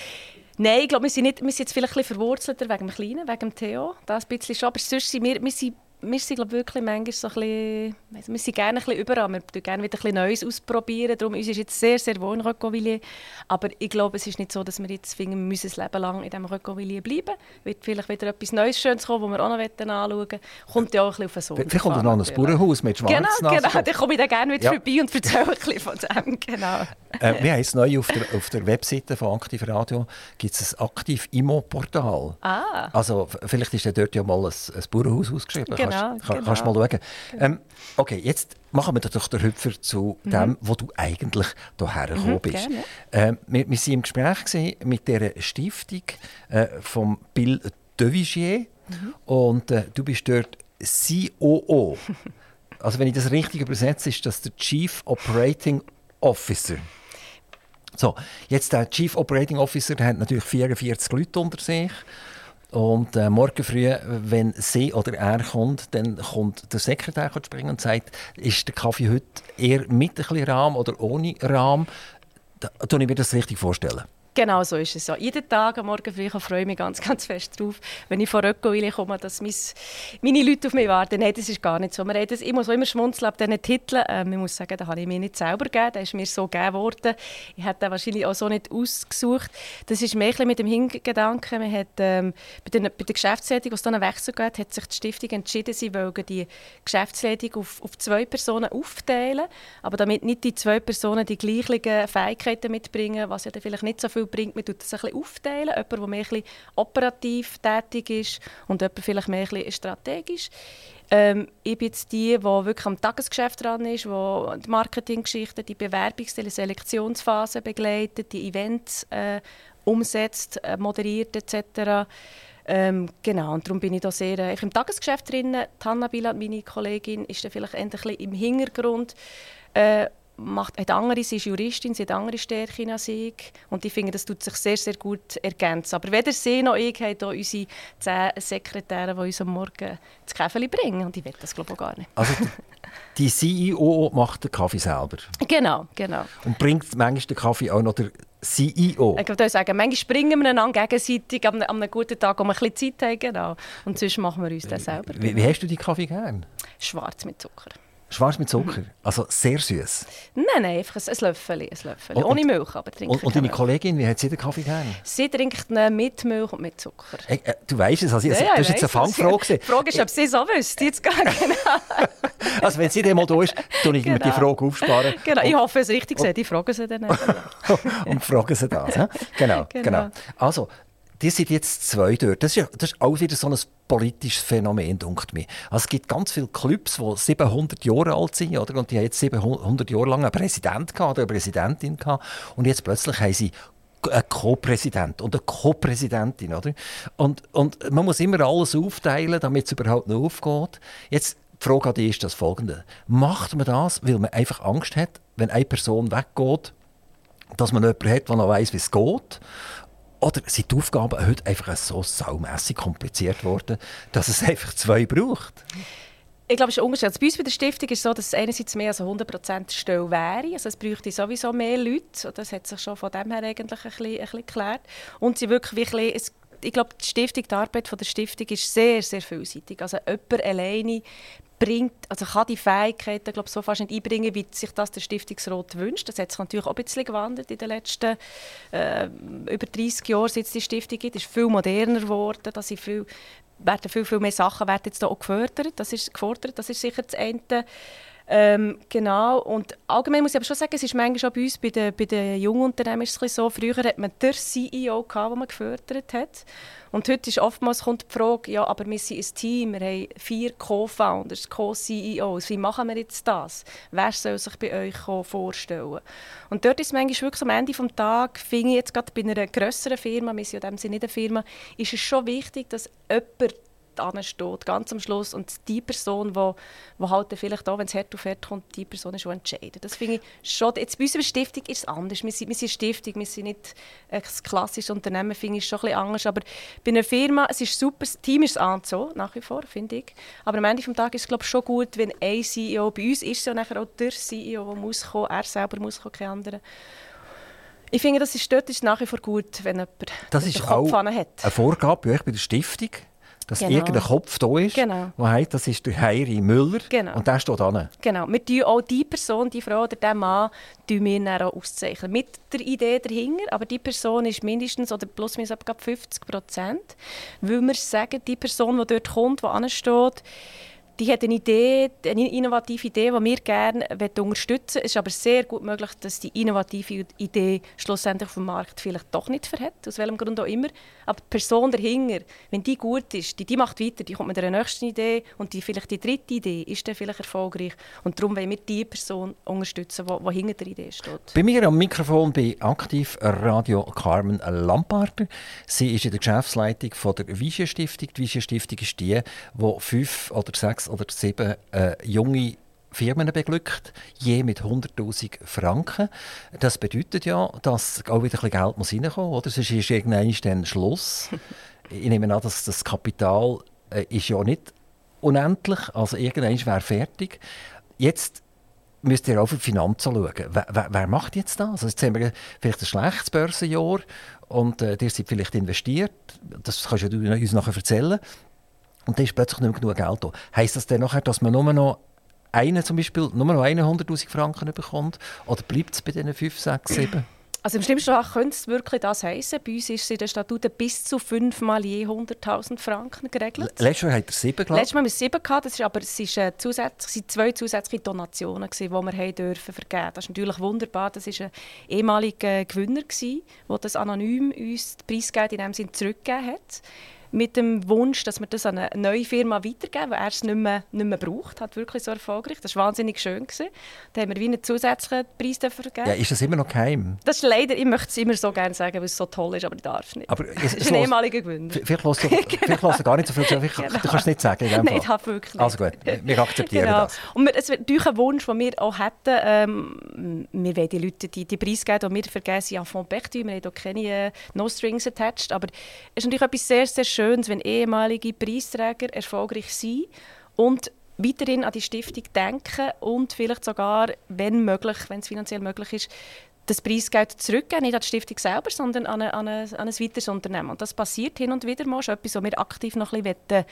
Nein, ich glaube, wir sind, nicht, wir sind jetzt vielleicht ein bisschen verwurzelter wegen dem Kleinen, wegen dem Theo. Das ein bisschen schon. Aber sonst sind wir, wir sind wir sind glaub, wirklich manchmal so ein bisschen, wir sind gerne ein bisschen überall, wir probieren gerne wieder ein bisschen Neues ausprobieren, darum uns ist jetzt sehr, sehr wohl in Röckovilier, aber ich glaube, es ist nicht so, dass wir jetzt finden, wir müssen ein Leben lang in diesem Röckovilier bleiben, wird vielleicht wieder etwas Neues, Schönes kommen, das wir auch noch anschauen wollen, kommt ja auch ein bisschen auf den Sohn. Vielleicht kommt noch ein Bauernhaus mit Schwarz. Genau, genau, dann komme ich dann gerne wieder ja. vorbei und erzähle ein bisschen von dem, genau. Äh, wir haben jetzt neu auf der, auf der Webseite von Aktiv Radio gibt es ein Aktiv-Immo-Portal. Ah. Also vielleicht ist dort ja mal ein, ein Bauernhaus ausgeschrieben. Genau, kannst, genau. kannst mal schauen. Ähm, okay, jetzt machen wir doch den Hüpfer zu mhm. dem, wo du eigentlich hierher gekommen mhm, bist. Ähm, wir, wir waren im Gespräch mit der Stiftung äh, von Bill Devigier mhm. und äh, du bist dort COO. also wenn ich das richtig übersetze, ist das der Chief Operating Officer. So, jetzt der Chief Operating Officer der hat natürlich 44 Leute unter sich Und äh, morgen früh, wenn sie oder er kommt, dann kommt der Sekretär springen und sagt, ist der Kaffee heute eher mit ein bisschen Rahm oder ohne Rahm? Da tue ich mir das richtig vorstellen. Genau so ist es. Ja. Jeden Tag am Morgen früh freue ich mich ganz, ganz fest drauf, wenn ich von Röckwil komme, dass mein, meine Leute auf mich warten. Nein, das ist gar nicht so. Man ich muss auch immer schmunzeln ab diesen Titeln. Ähm, ich muss sagen, den habe ich mir nicht selber gegeben. Der ist mir so gegeben worden. Ich hätte den wahrscheinlich auch so nicht ausgesucht. Das ist mehr mit dem Hingedanken. Man hat, ähm, bei, der, bei der Geschäftsleitung, wo es dann einen Wechsel gab, hat sich die Stiftung entschieden, sie wollen die Geschäftsleitung auf, auf zwei Personen aufteilen. Aber damit nicht die zwei Personen die gleichen Fähigkeiten mitbringen, was ja dann vielleicht nicht so viel bringt, man tut das ein bisschen aufteilen. Jemand, der mehr ein operativ tätig ist und jemand vielleicht mehr ein bisschen strategisch. Ähm, ich bin jetzt die, die wirklich am Tagesgeschäft dran ist, die die Marketinggeschichte, die Bewerbungs- die Selektionsphase begleitet, die Events äh, umsetzt, äh, moderiert etc. Ähm, genau, und darum bin ich da sehr äh, im Tagesgeschäft drin. Hanna Bilat, meine Kollegin, ist dann vielleicht ein bisschen im Hintergrund. Äh, macht, hat andere, sie ist Juristin, sie hat andere Stärken als ich. Und ich finde, das tut sich sehr, sehr gut ergänzen. Aber weder sie noch ich haben hier unsere zehn Sekretäre, die uns am Morgen das Kaffee bringen. Und ich will das, glaube ich, gar nicht. Also die CEO macht den Kaffee selber? Genau, genau. Und bringt manchmal den Kaffee auch noch der CEO? Ich würde sagen, manchmal springen wir einander gegenseitig an einem, guten Tag, wir ein bisschen Zeit haben. Genau. Und sonst machen wir uns das selber. Wie, wie hast du die Kaffee gern? Schwarz mit Zucker. Schwarz mit Zucker? Also sehr süß? Nein, nein, einfach ein, Löffel. Ein Löffel. Und, Ohne Milch, aber trinkt Und, und deine Kollegin, wie hat sie den Kaffee gern? Sie trinkt ihn mit Milch und mit Zucker. Hey, äh, du weißt es, also, ja, ja, das ist jetzt eine Fangfrage. Die Frage ist, ob sie es auch wüsste. Jetzt gar genau. also wenn sie dann mal da ist, tue ich genau. mir die Frage aufsparen. Genau, ich hoffe, es richtig sehe. Die fragen sie dann. und fragen sie das. Genau, genau, genau. Also, die sind jetzt zwei dort. Das ist, das ist auch wieder so ein politisches Phänomen, denkt mir. Also es gibt ganz viele Clubs, die 700 Jahre alt sind, oder? und die haben jetzt 700 Jahre lang einen Präsident gehabt, oder eine Präsidentin gehabt, und jetzt plötzlich haben sie einen Co-Präsident und eine Co-Präsidentin? Und, und man muss immer alles aufteilen, damit es überhaupt noch aufgeht. Jetzt die Frage an dich ist das folgende. Macht man das, weil man einfach Angst hat, wenn eine Person weggeht, dass man jemanden hat, der noch weiss, wie es geht? Oder sind die Aufgaben heute einfach so saumässig kompliziert worden, dass es einfach zwei braucht? Ich glaube, es ist unterschiedlich. Bei uns bei der Stiftung ist es so, dass es einerseits mehr als 100% Stelle wäre. Also es bräuchte sowieso mehr Leute. Das hat sich schon von dem her eigentlich ein bisschen, ein bisschen geklärt. Und sie wirklich ein ich glaube, die Stiftung, die Arbeit der Stiftung ist sehr, sehr vielseitig. Also jemand alleine bringt, also kann die Fähigkeiten glaube so fast nicht einbringen, wie sich das der Stiftungsrat wünscht. Das hat sich natürlich auch ein bisschen gewandelt in den letzten äh, über 30 Jahren, seit es die Stiftung gibt. Es ist viel moderner geworden, dass sie viel, werden viel, viel mehr Sachen werden jetzt auch gefördert. Das ist gefordert, das ist sicher das eine. Ähm, genau. Und allgemein muss ich aber schon sagen, es ist manchmal auch bei uns, bei den, bei den jungen Unternehmen ist es so, früher hat man den CEO gehabt, den man gefördert hat. Und heute ist oftmals kommt die Frage, ja, aber wir sind ein Team, wir haben vier Co-Founders, Co-CEOs, wie machen wir jetzt das? Wer soll sich bei euch vorstellen? Und dort ist manchmal wirklich am Ende des Tages, finde ich jetzt gerade bei einer grösseren Firma, wir sind ja dem Sinne nicht eine Firma, ist es schon wichtig, dass jemand steht, ganz am Schluss. Und die Person, die, die halt vielleicht auch, wenn es hart auf hart kommt, die Person ist, die entscheidet. Das finde ich schon, jetzt bei unserer Stiftung ist es anders. Wir sind, wir sind Stiftung, wir sind nicht ein klassisches Unternehmen, finde ich schon ein bisschen anders. Aber bei einer Firma, es ist super, das Team ist an so, nach wie vor, finde ich. Aber am Ende des Tages ist es, glaube ich, schon gut, wenn ein CEO, bei uns ist es ja nachher auch der CEO, der muss kommen, er selber muss kommen, kein anderer. Ich finde, das ist, dort ist nach wie vor gut, wenn jemand das ist Kopf auch hat. eine Vorgabe bei euch bei der Stiftung? Dass genau. irgendein Kopf da ist, genau. der heißt, das ist der Heiri Müller genau. und der steht da. Genau, wir tun auch die Person, die Frau oder den Mann, wir dann auch auszeichnen. Mit der Idee dahinter, aber die Person ist mindestens oder plus minus 50 Prozent, weil wir sagen, die Person, die dort kommt, die ansteht, die hat eine Idee, eine innovative Idee, die wir gerne unterstützen wollen. Es ist aber sehr gut möglich, dass die innovative Idee schlussendlich auf dem Markt vielleicht doch nicht verhält, aus welchem Grund auch immer. Aber die Person dahinter, wenn die gut ist, die, die macht weiter, die kommt mit einer nächsten Idee und die, vielleicht die dritte Idee ist dann vielleicht erfolgreich. Und darum wollen wir die Person unterstützen, die, die hinter der Idee steht. Bei mir am Mikrofon bei aktiv Radio Carmen Lamparter. Sie ist in der Geschäftsleitung von der Vision Stiftung. Die Vision Stiftung ist die, die fünf oder sechs oder sieben äh, junge Firmen beglückt, je mit 100'000 Franken. Das bedeutet ja, dass auch wieder ein bisschen Geld muss reinkommen muss. Sonst ist irgendwann dann Schluss. Ich nehme an, dass das Kapital äh, ist ja nicht unendlich, also irgendwann wäre fertig. Jetzt müsst ihr auch für die Finanzen schauen. Wer, wer, wer, macht jetzt das? Also jetzt haben wir vielleicht ein schlechtes Börsenjahr und äh, ihr seid vielleicht investiert. Das kannst du uns nachher erzählen. Und dann ist plötzlich nicht mehr genug Geld da. Heißt das dann nachher, dass man nur noch einen zum Beispiel nur noch 100'000 Franken bekommt? Oder bleibt es bei diesen 5, 6, 7? Also im schlimmsten Fall könnte es wirklich das heißen. Bei uns ist es in den Statuten bis zu fünfmal je 100'000 Franken geregelt. Letztes Jahr hat er sieben, glaube Letztes Mal haben wir sieben gehabt, das ist, aber es ist, äh, zusätzlich, sind zwei zusätzliche Donationen, die wir haben dürfen vergeben. Das ist natürlich wunderbar. Das war ein ehemaliger Gewinner, der das anonym uns das Preisgeld in dem Sinne zurückgegeben hat mit dem Wunsch, dass wir das an eine neue Firma weitergeben, weil er es nicht mehr, nicht mehr braucht. Hat wirklich so erfolgreich. Das war wahnsinnig schön. Gewesen. Da haben wir wie einen zusätzlichen Preis vergeben. Ja, ist das immer noch geheim? Das ist leider, ich möchte es immer so gerne sagen, weil es so toll ist, aber ich darf es nicht. Aber es, ist ein ehemaliger Gewinner. Vielleicht lässt du, genau. gar nicht so viel vielleicht, genau. Du kannst es nicht sagen. Nein, ich habe wirklich nicht. Also gut, wir akzeptieren genau. das. Und es ist natürlich ein Wunsch, den wir auch hätten. Ähm, wir wollen die Leute die, die Preise geben, die wir vergeben, sind en fond perdu. Wir haben hier keine äh, No Strings attached. Aber es ist natürlich etwas sehr, sehr Schönes, wenn ehemalige Preisträger erfolgreich sind und weiterhin an die Stiftung denken und vielleicht sogar, wenn möglich, wenn es finanziell möglich ist, das Preisgeld zurückgeben, nicht an die Stiftung selber, sondern an, eine, an, eine, an ein weiteres Unternehmen. Und das passiert hin und wieder mal, ist etwas, was wir aktiv noch ein bisschen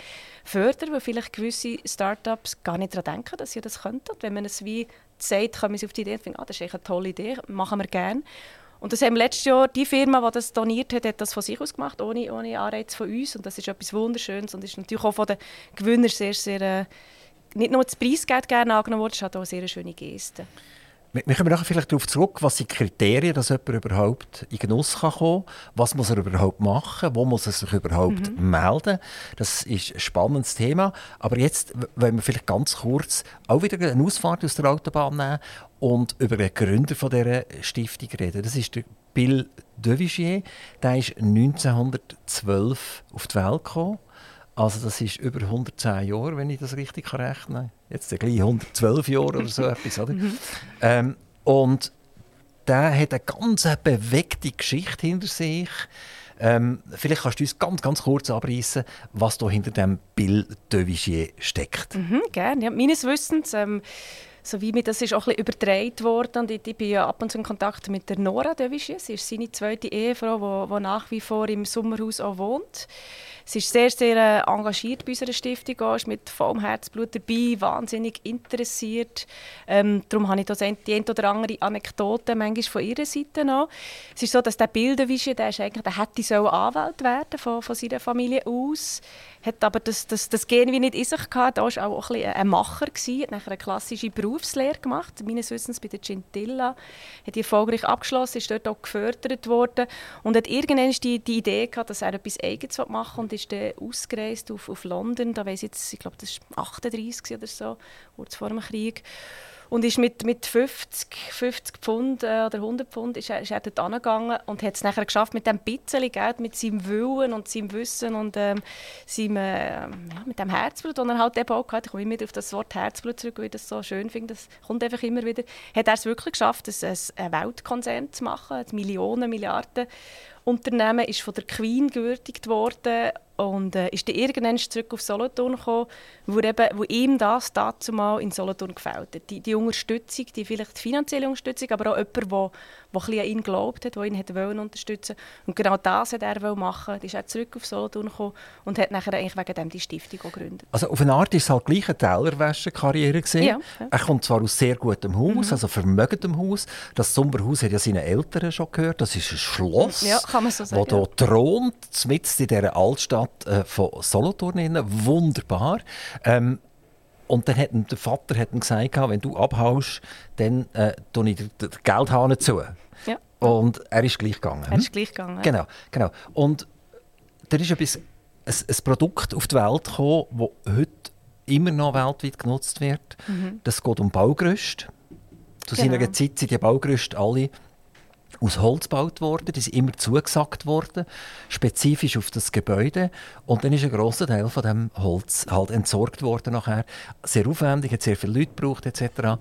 fördern weil vielleicht gewisse Start-ups gar nicht daran denken, dass sie das könnten. Und wenn man es wie sagt, kommen sie auf die Idee und finden, ah, das ist eine tolle Idee, machen wir gerne. Und das haben letztes Jahr, die Firma, die das doniert hat, hat das von sich aus gemacht, ohne, ohne Anreiz von uns. Und das ist etwas Wunderschönes und ist natürlich auch von den Gewinnern sehr, sehr, äh, nicht nur das Preisgeld gerne angenommen worden, es hat auch eine sehr schöne Geste. Wir kommen nachher vielleicht darauf zurück, was die Kriterien, dass jemand überhaupt in Genuss kann kommen kann. Was muss er überhaupt machen? Wo muss er sich überhaupt mhm. melden? Das ist ein spannendes Thema. Aber jetzt wollen wir vielleicht ganz kurz auch wieder eine Ausfahrt aus der Autobahn nehmen und über den Gründer von dieser Stiftung reden. Das ist der Bill Devigier. Der ist 1912 auf die Welt gekommen. Also das ist über 110 Jahre, wenn ich das richtig rechnen kann. Jetzt gleich 112 Jahre oder so etwas. Oder? Mhm. Ähm, und der hat eine ganz bewegte Geschichte hinter sich. Ähm, vielleicht kannst du uns ganz, ganz kurz abreißen, was da hinter dem Bill de Vigier steckt. Mhm, gerne. Ja, meines Wissens, ähm, so wie mir das ist auch ein bisschen übertragen worden, und ich, ich bin ja ab und zu in Kontakt mit der Nora de Vigier. Sie ist seine zweite Ehefrau, die nach wie vor im Sommerhaus auch wohnt. Sie ist sehr, sehr äh, engagiert bei unserer Stiftung, ist mit vollem Herzblut dabei, wahnsinnig interessiert. Ähm, darum habe ich da die ein oder andere Anekdote manchmal von ihrer Seite noch. Es ist so, dass der Bilderwische, der, ist eigentlich, der hätte so Anwalt werden von, von seiner Familie aus hat aber das, das, das Gen wie nicht in sich gehabt. Da war auch ein, ein Macher, gewesen, hat nachher eine klassische Berufslehre gemacht, meines Wissens bei der Gentilla, hat die erfolgreich abgeschlossen, ist dort auch gefördert worden und hat irgendwann die, die Idee gehabt, dass er etwas Eigenes machen will und ist dann ausgereist auf, auf London, da weiss jetzt, ich glaube, das war 38 oder so, kurz vor dem Krieg und ist mit, mit 50, 50 Pfund äh, oder 100 Pfund ist er, ist er dort angegangen und hat es nachher geschafft mit dem bisschen Geld, mit seinem Willen und seinem Wissen und ähm, seinem, äh, ja, mit dem Herzblut, das er halt eben auch hatte. Ich komme immer wieder auf das Wort Herzblut zurück, weil ich das so schön finde. Das kommt einfach immer wieder. Hat er es wirklich geschafft, ein, ein Weltkonzern zu machen, Millionen, Milliarden Unternehmen ist von der Queen gewürdigt worden und äh, ist dann irgendwann zurück auf Solothurn gekommen, wo, eben, wo ihm das dazu mal in Solothurn gefällt hat. Die, die Unterstützung, die vielleicht finanzielle Unterstützung, aber auch jemand, der der an ihn glaubt hat, der ihn hat wollen unterstützen Und genau das hat er machen. Dann ist er zurück auf Solothurn gekommen und hat nachher eigentlich wegen dem die Stiftung gegründet. Also auf eine Art ist es halt gleich eine Tellerwäsche-Karriere Ja, ja. Er kommt zwar aus sehr gutem Haus, mhm. also vermögendem Haus. Das Sommerhaus hat ja seine Eltern schon gehört. Das ist ein Schloss, ja, kann man so sagen, das hier thront, mitten in dieser Altstadt äh, von Solothurn. Wunderbar. Ähm, und dann hat der Vater hat gesagt, wenn du abhaust, dann äh, tue ich den Geldhahn zu. Ja. Und er ist gleich gegangen. Er ist gleich gegangen. Genau, genau. Und da ist etwas, ein, ein Produkt auf die Welt gekommen, das heute immer noch weltweit genutzt wird. Mhm. Das geht um Baugerüste. Zu genau. seiner Zeit sind die Baugerüste alle aus Holz gebaut worden, die sind immer zugesackt worden, spezifisch auf das Gebäude. Und dann ist ein grosser Teil von dem Holz halt entsorgt worden nachher. Sehr aufwendig, hat sehr viele Leute gebraucht etc.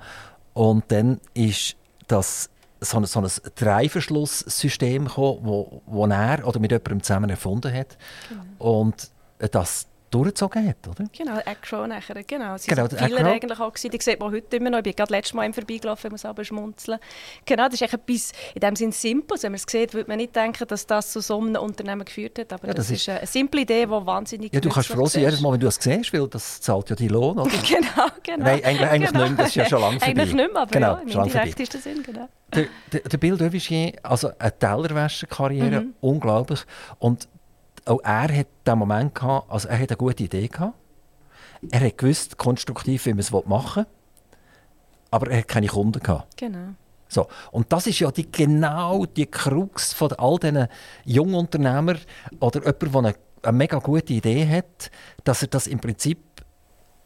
Und dann ist das so ein, so ein Dreiverschlusssystem gekommen, wo, wo er oder mit jemandem zusammen erfunden hat. Genau. Und das durchgezogen hat, oder? Genau, Acro nachher, genau. Sie genau, sind viele eigentlich auch gewesen, die sieht man heute immer noch. Ich bin gerade letztes Mal im Vorbeigelaufen, muss aber schmunzeln. Genau, das ist echt etwas, in dem Sinne simpel. Wenn man es sieht, würde man nicht denken, dass das zu so einem Unternehmen geführt hat, aber ja, das, das, ist eine simple Idee, die wahnsinnig Ja, du kannst froh sein, jedes Mal, wenn du es siehst, weil das zahlt ja die Lohn, oder? genau, genau. Nein, eigentlich, eigentlich genau. nicht mehr, das ist ja schon lange vorbei. Eigentlich nicht mehr, aber genau, ja, im Direkt ist der Sinn, genau. Der, der, der Bill Devigier, also eine Tellerwäscherkarriere, mhm. unglaublich. Und auch er hat den Moment gehabt, also er hat eine gute Idee gehabt. Er hat gewusst, konstruktiv, wie man es machen will, aber er hat keine Kunden gehabt. Genau. So. Und das ist ja die, genau die Krux von all diesen jungen Unternehmern oder jemand, der eine, eine mega gute Idee hat, dass er das im Prinzip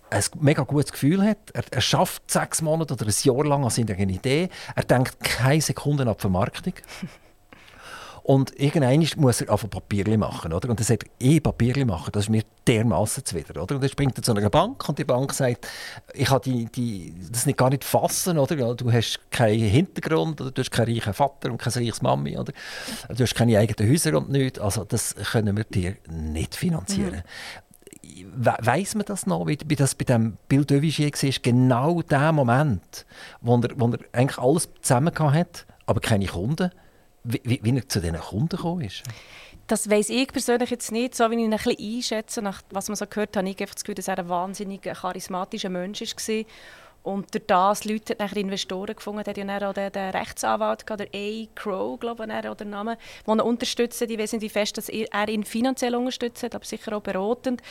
ein mega gutes Gefühl hat. Er, er schafft sechs Monate oder ein Jahr lang an seiner Idee. Er denkt keine Sekunde ab Vermarktung. Und irgendwann muss er auf Papierli machen. Oder? Und er sagt, ich Papierli machen, das ist mir dermaßen zuwider. Oder? Und dann springt er zu einer Bank und die Bank sagt, ich kann die, die, das nicht gar nicht fassen. Oder? Du hast keinen Hintergrund, oder? du hast keinen reichen Vater und keine reiches Mami. Oder? Du hast keine eigenen Häuser und nichts. Also das können wir dir nicht finanzieren. Mhm. Weiß man das noch, wie, das bei dem Bill Devigier war? Genau der Moment, wo er, wo er eigentlich alles zusammen hat, aber keine Kunden wie, wie er zu diesen Kunden gekommen ist? Das weiß ich persönlich jetzt nicht. So wie ich ihn ein bisschen einschätze, nach was man so gehört habe, ich das Gefühl, dass er ein wahnsinnig charismatischer Mensch war. Und durch das Leute nachher Investoren gefunden. Er hat ja auch den, den Rechtsanwalt, der A. Crow, glaube ich, oder der Name, der ihn unterstützt. Ich weiß nicht, wie fest dass er ihn finanziell unterstützt hat, aber sicher auch beratend.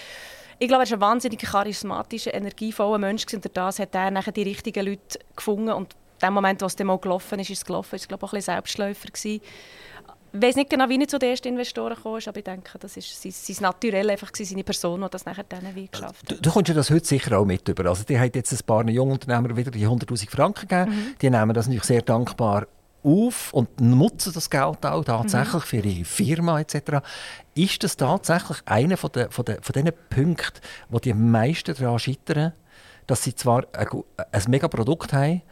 Ich glaube, er war ein wahnsinnig charismatischer, energievoller Mensch und durch das hat er nachher die richtigen Leute gefunden und dem Moment, wo es dann mal gelaufen ist, ist es gelaufen. Es war, glaube ich, auch ein bisschen Selbstläufer. Gewesen. Ich weiß nicht genau, wie er zu den ersten Investoren kam, aber ich denke, das war sein, sein Naturell, einfach seine Person, die das nachher dann wie geschafft hat. Du, du kommst ja das heute sicher auch mit über. Also die haben jetzt ein paar Jungunternehmer wieder die 100'000 Franken gegeben. Mhm. Die nehmen das natürlich sehr dankbar auf und nutzen das Geld auch tatsächlich mhm. für ihre Firma etc. Ist das tatsächlich einer von, den, von, den, von diesen Punkten, wo die meisten daran scheitern, dass sie zwar ein, ein mega Produkt haben,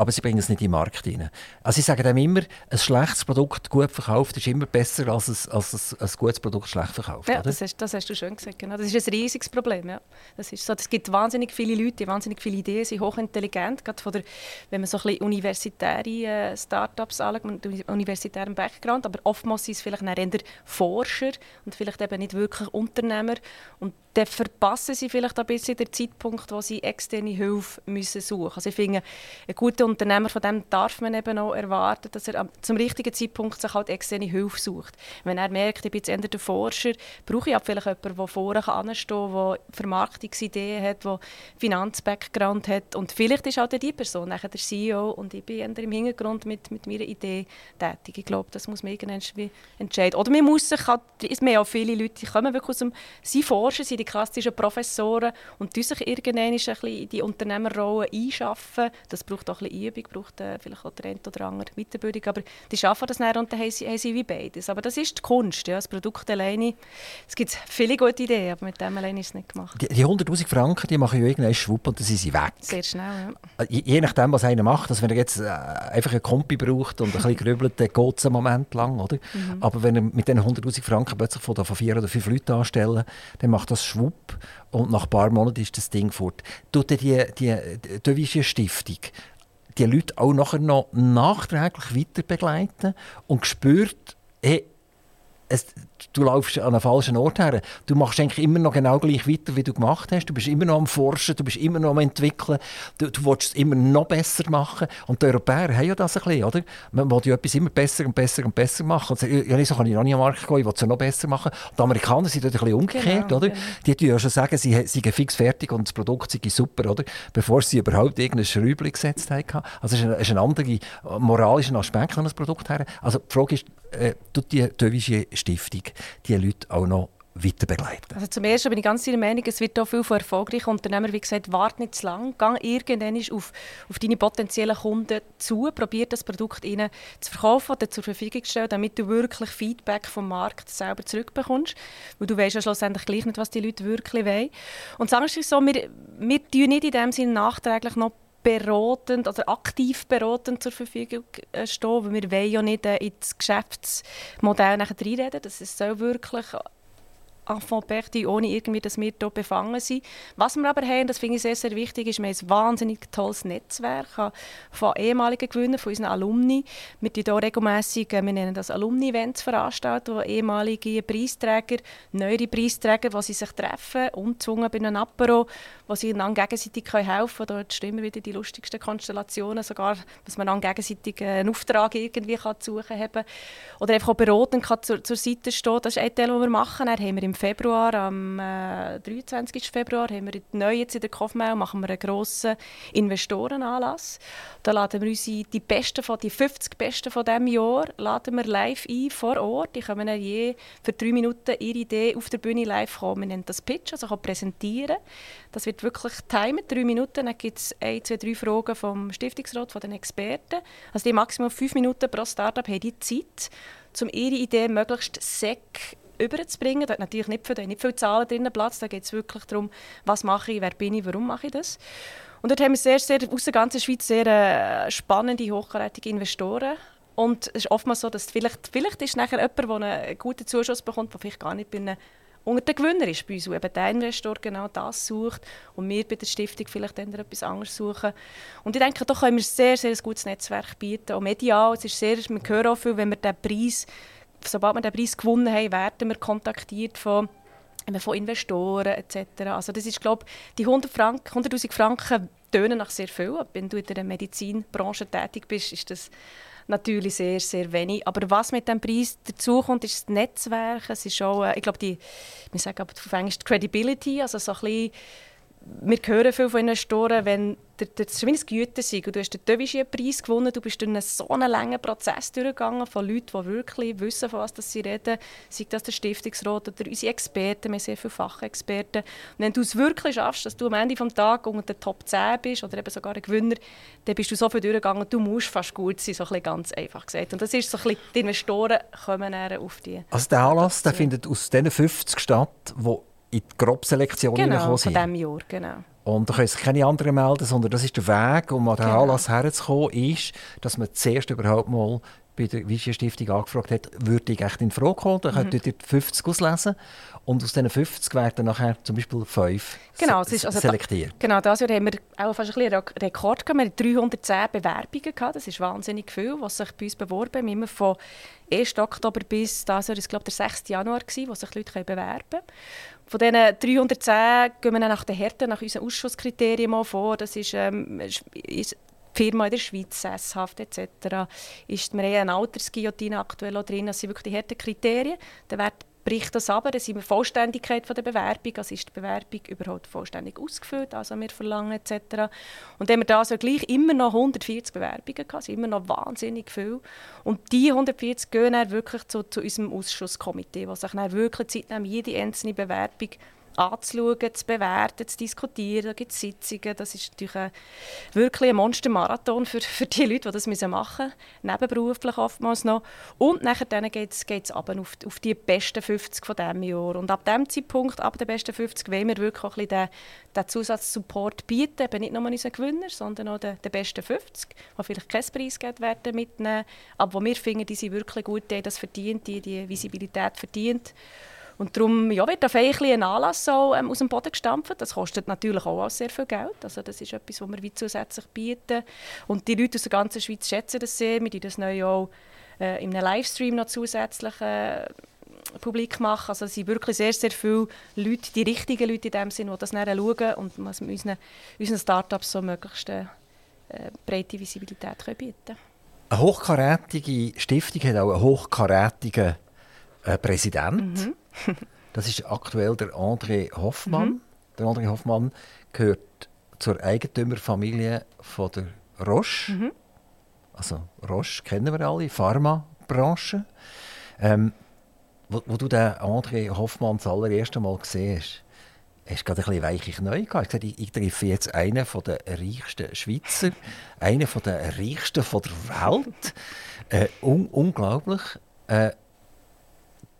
aber sie bringen es nicht in den Markt rein. Also sie sagen einem immer, ein schlechtes Produkt gut verkauft ist immer besser als ein, als ein, ein gutes Produkt schlecht verkauft. Ja, das hast, das hast, du schön gesagt. Genau. Das ist ein riesiges Problem. Ja. Das ist so, es gibt wahnsinnig viele Leute, die wahnsinnig viele Ideen sind, hochintelligent. Gerade von der, wenn man so ein bisschen universitäre äh, Start-ups anschaut, mit universitärem Background, aber oftmals sind es vielleicht eher Forscher und vielleicht eben nicht wirklich Unternehmer. Und dann verpassen sie vielleicht ein bisschen den Zeitpunkt, wo sie externe Hilfe müssen suchen müssen. Also ich finde, ein guter Unternehmer, von dem darf man eben auch erwarten, dass er zum richtigen Zeitpunkt sich halt externe Hilfe sucht. Wenn er merkt, ich bin jetzt eher der Forscher, brauche ich auch vielleicht jemanden, der vorne anstehen kann, der Vermarktungsideen hat, der Finanzbackground hat. Und vielleicht ist auch die Person nachher der CEO und ich bin eher im Hintergrund mit, mit meiner Idee tätig. Ich glaube, das muss man irgendwann entscheiden. Oder man muss sich halt, es haben auch viele Leute, die kommen wirklich aus dem, sie forschen, sie die klassischen Professoren und die sich irgendwann ein bisschen in die Unternehmerrolle einschaffen. Das braucht auch ein bisschen Übung, braucht äh, vielleicht auch der eine oder andere Weiterbildung, aber die schaffen das dann und dann haben sie, haben sie wie beides. Aber das ist die Kunst, ja, das Produkt alleine. Es gibt viele gute Ideen, aber mit dem alleine ist es nicht gemacht. Die, die 100'000 Franken, die machen ja irgendwann schwupp und dann sind sie weg. Sehr schnell, ja. Äh, je, je nachdem, was einer macht, also wenn er jetzt äh, einfach einen Kompi braucht und ein bisschen grübelt, dann geht es einen Moment lang, oder? Mhm. Aber wenn er mit diesen 100'000 Franken plötzlich von, von vier oder fünf Leuten anstellen, dann macht das schwupp und nach ein paar Monaten ist das Ding fort. Tut die, die, die Stiftung die Leute auch nachher noch nachträglich weiter begleiten und spürt, hey, es, du laufst an einem falschen Ort her. Du machst eigentlich immer noch genau gleich weiter, wie du gemacht hast. Du bist immer noch am Forschen, du bist immer noch am Entwickeln. Du, du willst es immer noch besser machen. Und die Europäer haben ja das ein bisschen, oder? Man will ja etwas immer besser und besser und besser machen. Und ja, so kann ich noch nicht am Markt gehen, ich will es noch besser machen. Und die Amerikaner sind dort ein bisschen umgekehrt, genau, oder? Genau. Die tun ja schon sagen, sie sind fix fertig und das Produkt sei super, oder? Bevor sie überhaupt irgendein Schräubchen gesetzt haben. Also es ist ein, ist ein anderer moralischer Aspekt an das Produkt her. Also die Frage ist, äh, tut die Devigier Stiftung die Leute auch noch weiter begleiten. Also zum Ersten bin ich ganz der Meinung, es wird auch viel von erfolgreichen Unternehmern, wie gesagt, warte nicht zu lang, geh irgendwann auf, auf deine potenziellen Kunden zu, probier das Produkt ihnen zu verkaufen oder zur Verfügung zu stellen, damit du wirklich Feedback vom Markt selber zurückbekommst, weil du weißt ja schlussendlich gleich nicht, was die Leute wirklich wollen. Und sagen wir so, wir, wir tun nicht in dem Sinne nachträglich noch beratend oder aktiv beratend zur Verfügung äh, stehen, weil wir wollen ja nicht äh, ins Geschäftsmodell nachher reinreden. Das ist so wirklich enfant perdu, ohne irgendwie, dass wir hier befangen sind. Was wir aber haben, das finde ich sehr, sehr wichtig, ist, wir haben ein wahnsinnig tolles Netzwerk von ehemaligen Gewinnern, von unseren Alumni. Wir hier regelmässig, äh, wir nennen das Alumni-Events veranstalten, wo ehemalige Preisträger, neuere Preisträger, die sie sich treffen, umzwungen bei einem Apero, wo sie einander gegenseitig helfen können. Dort stehen wieder die lustigsten Konstellationen, sogar, dass man dann gegenseitig einen Auftrag irgendwie kann suchen kann. Oder einfach auch beraten kann zur, zur Seite stehen. Das ist ein Teil, den wir machen. Dann haben wir im Februar, am äh, 23. Februar, haben wir neu jetzt in der Kofmau machen wir einen grossen Investorenanlass. Da laden wir unsere, die besten von, die 50 Besten von diesem Jahr laden wir live ein vor Ort. Die können dann je für drei Minuten ihre Idee auf der Bühne live kommen. Wir nennen das Pitch, also präsentieren. Das wird wirklich timed, drei Minuten. Dann gibt es ein, zwei, drei Fragen vom Stiftungsrat, von den Experten. Also die maximal fünf Minuten pro Startup haben die Zeit, um ihre Idee möglichst sec überzubringen. Da hat natürlich nicht, viel, nicht viele Zahlen drin Platz. Da geht es wirklich darum, was mache ich, wer bin ich, warum mache ich das. Und dort haben wir sehr, sehr, aus der ganzen Schweiz sehr äh, spannende, hochkarätige Investoren. Und es ist oftmals so, dass vielleicht, vielleicht ist nachher jemand, der einen guten Zuschuss bekommt, der vielleicht gar nicht bei einem unter den Gewinner ist bei uns, wo eben der Investor genau das sucht und wir bei der Stiftung vielleicht dann etwas anderes suchen. Und ich denke, da können wir sehr, sehr ein gutes Netzwerk bieten, auch medial. Es ist sehr, wir hören auch viel, wenn wir diesen Preis sobald wir den Preis gewonnen haben, werden wir kontaktiert von von Investoren etc. Also das ist, glaube die 100'000 Franken, 100 Franken tönen nach sehr viel. Wenn du in der Medizinbranche tätig bist, ist das natürlich sehr, sehr wenig. Aber was mit dem Preis dazukommt, ist das Netzwerk. Es ist auch, äh, ich glaube, die, wir sagen aber Englisch Credibility, also so ein bisschen wir hören viel von Investoren, wenn das ist wie ein Gütesieg und du hast den Devigier-Preis gewonnen, du bist durch einen so einen langen Prozess durchgegangen von Leuten, die wirklich wissen, von was sie reden, sei das der Stiftungsrat oder unsere Experten, wir haben sehr viele Fachexperten. Und wenn du es wirklich schaffst, dass du am Ende des Tages unter den Top 10 bist oder eben sogar ein Gewinner, dann bist du so viel durchgegangen, du musst fast gut sein, so ein ganz einfach gesagt. Und das ist so ein bisschen, die Investoren kommen auf die... Also der Anlass der findet aus diesen 50 statt, wo in die Grobselektion genau, sind. Genau, von diesem Jahr, genau. Und da können sich keine anderen melden, sondern das ist der Weg, um an den genau. Anlass herzukommen, ist, dass man zuerst überhaupt mal bei der Vision Stiftung angefragt hat, würde ich echt in Frage kommen. Dann mhm. könnt ihr 50 auslesen. Und aus diesen 50 werden nachher zum Beispiel 5 genau, ist also selektiert. Da, genau, dieses Jahr haben wir auch fast ein bisschen Rekord gehabt. Wir hatten 310 Bewerbungen. Gehabt. Das ist wahnsinnig viel, was sich bei uns beworben haben. Immer von 1. Oktober bis das Jahr, ist, glaube der 6. Januar, gewesen, wo sich Leute bewerben können. Von diesen 310 gehen wir nach den Härten, nach unseren Ausschusskriterien vor. Das ist, ähm, ist Firma in der Schweiz sesshaft etc. Ist, wir haben eine Altersguillotine aktuell drin, das sind wirklich die harten Kriterien. Dann wird bricht das aber, dann sind wir Vollständigkeit der Bewerbung, also ist die Bewerbung überhaupt vollständig ausgefüllt, also wir verlangen etc. Und haben wir da also gleich immer noch 140 Bewerbungen gehabt, also immer noch wahnsinnig viel. Und diese 140 gehen dann wirklich zu, zu unserem Ausschusskomitee, das sich dann wirklich Zeit nimmt, jede einzelne Bewerbung anzuschauen, zu bewerten, zu diskutieren. Da gibt es Sitzungen. Das ist natürlich ein, wirklich ein Monstermarathon für, für die Leute, die das machen müssen. Nebenberuflich oftmals noch. Und nachher geht es auf, auf die besten 50 von diesem Jahr. Und ab diesem Zeitpunkt, ab den besten 50, wollen wir wirklich auch ein bisschen den, den Zusatzsupport bieten. Eben nicht nur unseren Gewinner, sondern auch den, den besten 50, die vielleicht kein Preisgeld werden mitnehmen. Aber wo wir finden, die sind wirklich gut, die das verdient, die die Visibilität verdient. Und darum ja, wird auf ein Anlass so, ähm, aus dem Boden gestampft. Das kostet natürlich auch sehr viel Geld. Also das ist etwas, was wir wie zusätzlich bieten. Und die Leute aus der ganzen Schweiz schätzen das sehr. Wir die das neu auch äh, in einem Livestream noch zusätzlich äh, publik machen. Also es sind wirklich sehr, sehr viele Leute, die richtigen Leute in dem Sinn, die das nachher schauen und was mit unseren, unseren Startups so möglichst äh, breite Visibilität können bieten können. Eine hochkarätige Stiftung hat auch einen hochkarätigen äh, Präsident. Mhm. das ist aktuell der André Hoffmann. Mhm. Der André Hoffmann gehört zur Eigentümerfamilie von der Roche. Mhm. Also Roche kennen wir alle, Pharmabranche. Ähm, wo, wo, du den André Hoffmann das allererste Mal gesehen hast, hast du gerade ein bisschen weichig neu gehabt. Ich, ich, ich treffe jetzt einen der reichsten Schweizer, einen der reichsten von der Welt. Äh, un unglaublich. Äh,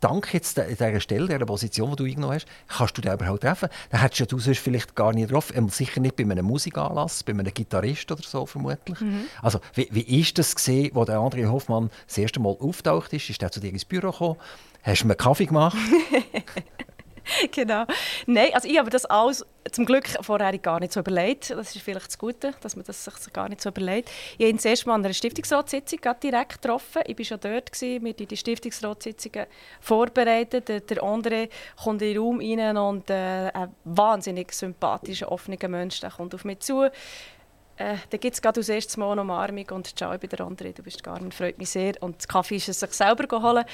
dank jetzt dieser Stelle, dieser Position, die du eingenommen hast, kannst du den überhaupt treffen. Den hättest ja du sonst vielleicht gar nicht getroffen. Ähm, Sicher nicht bei einem Musikanlass, bei einem Gitarrist oder so vermutlich. Also, wie, wie ist das gesehen, wo der André Hoffmann das erste Mal auftaucht ist? Ist er zu dir ins Büro gekommen? Hast du ihm einen Kaffee gemacht? genau. Nein, also ich habe das alles zum Glück vorher gar nicht so überlegt. Das ist vielleicht das Gute, dass man das sich gar nicht so überlegt. Ich habe ihn zuerst mal an einer Stiftungsratssitzung direkt getroffen. Ich war schon dort, gewesen, wir haben die Stiftungsratssitzungen vorbereitet. Der, der andere kommt in den Raum rein und äh, ein wahnsinnig sympathischer, offener Mensch der kommt auf mich zu. Äh, dann gibt es gerade als erstes Mal eine Umarmung und «Ciao, ich bin der andere, du bist Carmen, freut mich sehr». Und den Kaffee ist er sich selber geholt.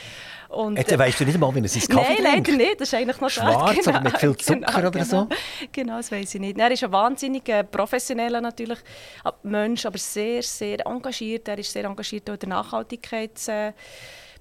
Und, Jetzt weißt du nicht mal, wie er seinen Kaffee Nein, trinkt. leider nicht. Das ist eigentlich noch Schwarz schade. oder mit viel Zucker oder genau. so? Genau, das weiß ich nicht. Er ist ein wahnsinnig äh, professioneller natürlich Mensch, aber sehr, sehr engagiert. Er ist sehr engagiert auch in der Nachhaltigkeits... Äh,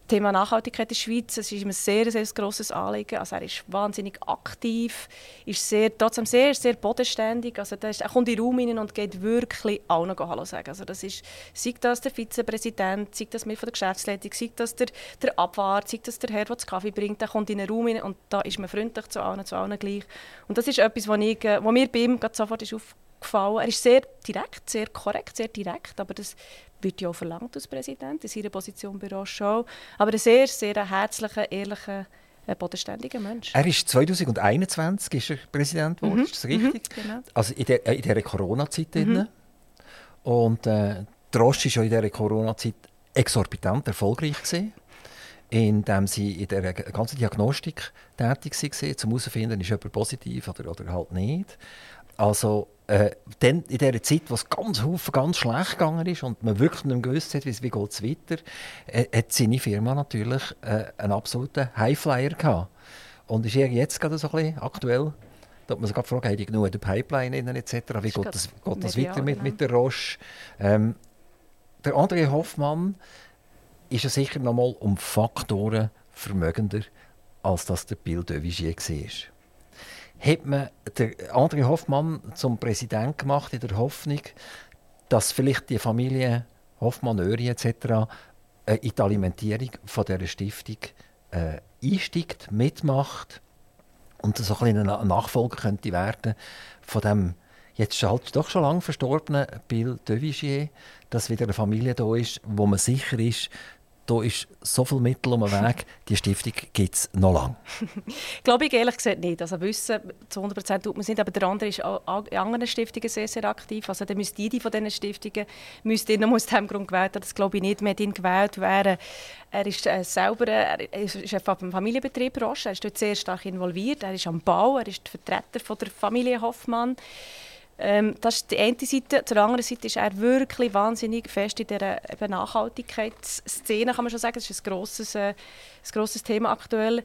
Thema Nachhaltigkeit in der Schweiz, das ist ihm ein sehr, sehr grosses Anliegen. Also er ist wahnsinnig aktiv, ist sehr, trotzdem sehr, sehr bodenständig. Also ist, er kommt in den Raum rein und geht wirklich allen Hallo sagen. Also das ist, sei das der Vizepräsident, sei das wir von der Geschäftsleitung, sei das der, der Abwart, sei das der Herr, der den Kaffee bringt, der kommt in den Raum rein und da ist man freundlich zu allen, zu allen gleich. Und das ist etwas, was, ich, äh, was mir bei ihm sofort ist aufgefallen Er ist sehr direkt, sehr korrekt, sehr direkt, aber das wird ja auch verlangt als Präsident, in seiner Position bei Roche auch. Aber ein sehr, sehr herzlicher, ehrlicher, äh, bodenständiger Mensch. Er ist 2021 ist er Präsident geworden, ist das richtig? genau. Also in der, äh, in dieser Corona-Zeit. drin. Und äh, der Roche war ja in dieser Corona-Zeit exorbitant erfolgreich. Gewesen, indem sie in der ganzen Diagnostik tätig waren, um herauszufinden, ist jemand positiv oder, oder halt nicht. Also äh, dann in dieser Zeit, wo es ganz Haufen ganz schlecht gegangen ist und man wirklich nicht gewusst hat, wie, wie geht es weiter, äh, hat seine Firma natürlich äh, einen absoluten Highflyer gehabt. Und ist jetzt gerade so ein bisschen aktuell, da man sich gerade fragt, haben die genug in der Pipeline innen etc., wie geht das, geht das weiter mit, genau. mit der Roche? Ähm, der André Hoffmann ist ja sicher noch mal um Faktoren vermögender, als das der Bill de Vigier war. Hat man den André Hoffmann zum Präsident gemacht in der Hoffnung, dass vielleicht die Familie Hoffmann, Öri etc. in die Alimentierung dieser Stiftung äh, einsteigt, mitmacht und so ein bisschen Nachfolger könnte werden von dem jetzt halt doch schon lange verstorbenen Bill de Vigier, dass wieder eine Familie da ist, wo man sicher ist, da ist so viel Mittel um den Weg, die Stiftung gibt es noch lange. Glaube ich ehrlich gesagt nicht. Also wissen, zu 100% tut man es nicht, aber der andere ist in anderen Stiftungen sehr, sehr aktiv. Also dann müsste jede von diesen Stiftungen müsste nur aus diesem Grund gewählt werden. Das glaube ich nicht. Man hat ihn gewählt, wäre er ist äh, selber er ist Chef vom Familienbetrieb Roche. Er ist dort sehr stark involviert. Er ist am Bau. Er ist der Vertreter von der Familie Hoffmann. Ähm, das ist die eine Seite. Zur anderen Seite ist er wirklich wahnsinnig fest in dieser Nachhaltigkeitsszene, kann man schon sagen. Das ist ein grosses, äh, ein grosses Thema aktuell.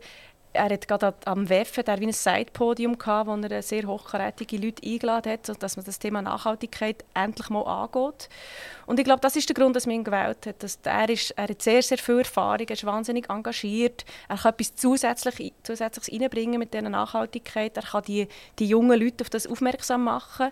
Er hat gerade am WEF hat er wie ein Sidepodium gehabt, wo er sehr hochkarätige Leute eingeladen hat, sodass man das Thema Nachhaltigkeit endlich mal angeht. Und ich glaube, das ist der Grund, dass man ihn gewählt hat. Dass er, ist, er hat sehr, sehr viel Erfahrung, er ist wahnsinnig engagiert, er kann etwas zusätzlich, Zusätzliches reinbringen mit dieser Nachhaltigkeit, er kann die, die jungen Leute auf das aufmerksam machen.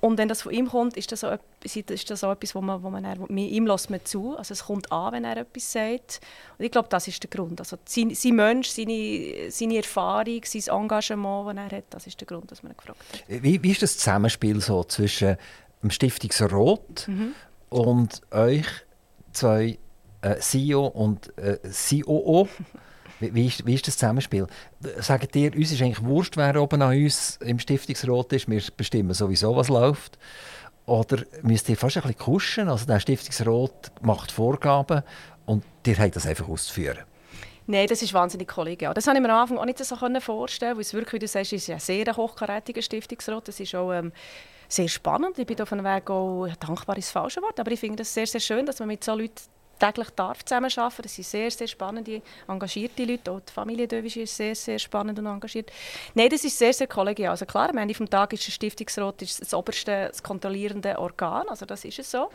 Und wenn das von ihm kommt, ist das, so, ep- ist das so etwas, wo man, wo man dann, ihm lässt man zu. Also es kommt an, wenn er etwas sagt. Und ich glaube, das ist der Grund. Also sein, sein Mensch, seine, seine Erfahrung, sein Engagement, das er hat, das ist der Grund, dass man ihn gefragt hat. Wie, wie ist das Zusammenspiel so zwischen dem Stiftungsrat Mhm. und euch zwei äh, CEO und äh, COO? Wie, ist, wie ist das Zusammenspiel? Sagt ihr, uns ist eigentlich wurscht, wer oben an uns im Stiftungsrat ist, wir bestimmen sowieso, was läuft? Oder müsst ihr fast ein bisschen kuschen? Also der Stiftungsrat macht Vorgaben und ihr habt das einfach auszuführen. Nein, das ist wahnsinnig kollegial. Das habe ich mir am Anfang auch nicht so vorstellen weil es wirklich, wie du sagst, ist ein sehr hochkarätiger Stiftungsrat. Das ist auch ähm, sehr spannend. Ich bin auf einem Weg auch dankbar ist das falsche Wort, aber ich finde es sehr, sehr schön, dass man mit so Leuten täglich darf zusammenarbeiten. Das sind sehr, sehr spannende, engagierte Leute. Auch die Familie Döwisch ist sehr, sehr spannend und engagiert. Nein, das ist sehr, sehr kollegial. Also klar, am Ende des Tages ist der Stiftungsrat ist das oberste, das kontrollierende Organ. Also das ist es so.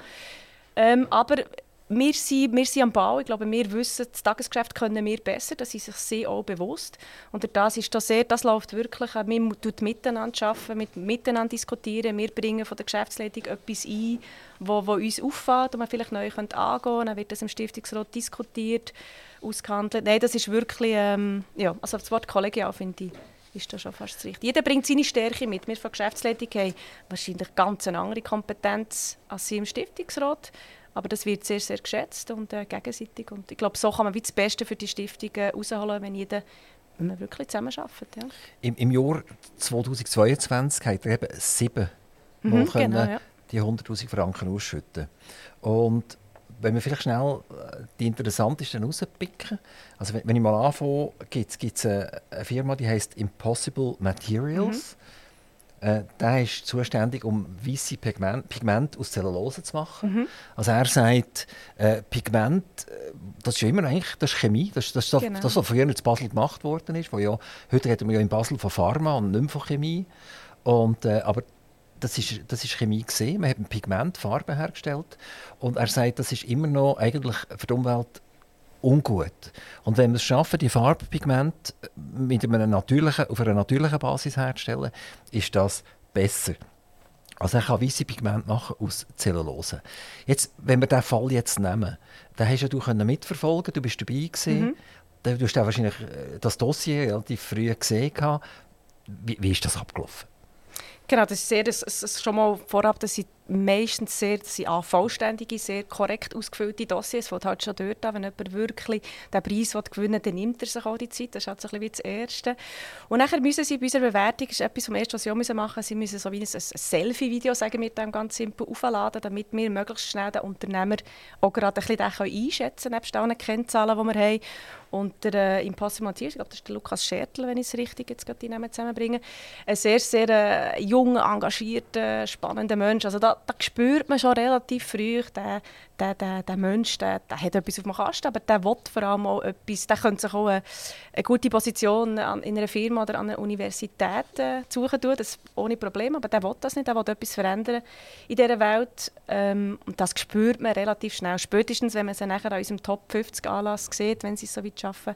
Ähm, aber wir sind, wir sind am Bau. Ich glaube, wir wissen, das Tagesgeschäft können wir besser. Das ist sich sehr auch bewusst. Und das ist das sehr, das läuft wirklich. Wir tun miteinander arbeiten, mit, miteinander diskutieren. Wir bringen von der Geschäftsleitung etwas ein, wo, wo uns auffällt und man vielleicht neu angehen könnte. Dann wird das im Stiftungsrat diskutiert, ausgehandelt. Nein, das ist wirklich, ähm, ja, also das Wort kollegial finde ich ist das schon fast richtig. Jeder bringt seine Stärke mit. Wir von Geschäftsleitung haben wahrscheinlich ganz eine andere Kompetenz als Sie im Stiftungsrat. Aber das wird sehr, sehr geschätzt und äh, gegenseitig. Und ich glaube, so kann man wie das Beste für die Stiftung herausholen, wenn jeder wenn man wirklich zusammenarbeitet. Ja. Im, Im Jahr 2022 hat er eben sieben mhm, genau, ja. Die 100'000 Franken ausschütten Und wenn wir vielleicht schnell äh, die interessantesten rauspicken. Also wenn, ich mal anfange, gibt es eine, eine Firma, die heißt Impossible Materials. Mhm. Äh, der ist zuständig, um weiße Pigment, Pigment aus Zellulose zu machen. Mhm. Also er sagt, äh, Pigment, äh, das ist ja immer eigentlich das ist Chemie, das, das, das, genau. das, was früher in Basel gemacht worden ist. Wo ja, heute reden wir ja in Basel von Pharma und nicht mehr von Chemie. Und, äh, aber das ist, das ist Chemie gesehen. Man hat ein Pigment, Farbe hergestellt. Und er sagt, das ist immer noch eigentlich für die Umwelt ungut. Und wenn wir es schaffen, die Farbpigmente mit einer natürlichen, auf einer natürlichen Basis herzustellen, ist das besser. Also er kann weiße Pigmente machen aus Zellulose. Jetzt, wenn wir diesen Fall jetzt nehmen, dann hast du ja mitverfolgen, du bist dabei gewesen, mhm. du hast ja wahrscheinlich äh, das Dossier relativ früh gesehen. Wie, wie ist das abgelaufen? Genau, das ist sehr, das, das schon mal vorab, dass sie meistens sehr sind vollständige, sehr korrekt ausgefüllte Dossiers. Fängt halt schon dort an, wenn jemand wirklich den Preis gewinnen will, dann nimmt er sich auch die Zeit. Das ist halt so ein bisschen das Erste. Und nachher müssen sie bei unserer Bewertung, das ist etwas vom Ersten, was sie auch machen müssen, sie müssen so wie ein, Selfie-Video, sagen wir dem ganz simpel, aufladen, damit wir möglichst schnell den Unternehmer auch gerade ein bisschen einschätzen können, nebst allen Kennzahlen, die wir haben. Und der äh, Impossible ich glaube, das ist der Lukas Schertl, wenn ich es richtig jetzt gerade die zusammenbringe, ein sehr, sehr äh, junger, engagierter, spannender Mensch. Also da, da spürt man schon relativ früh, der, der, der, der Mensch der, der hat etwas auf dem Kasten, aber der will vor allem auch etwas, der könnte sich auch eine, eine gute Position an, in einer Firma oder an einer Universität äh, suchen, tun, das ohne Probleme, aber der will das nicht, der will etwas verändern in dieser Welt. Ähm, und das spürt man relativ schnell, spätestens wenn man sie nachher an unserem Top 50 Anlass sieht, wenn sie so weit arbeiten,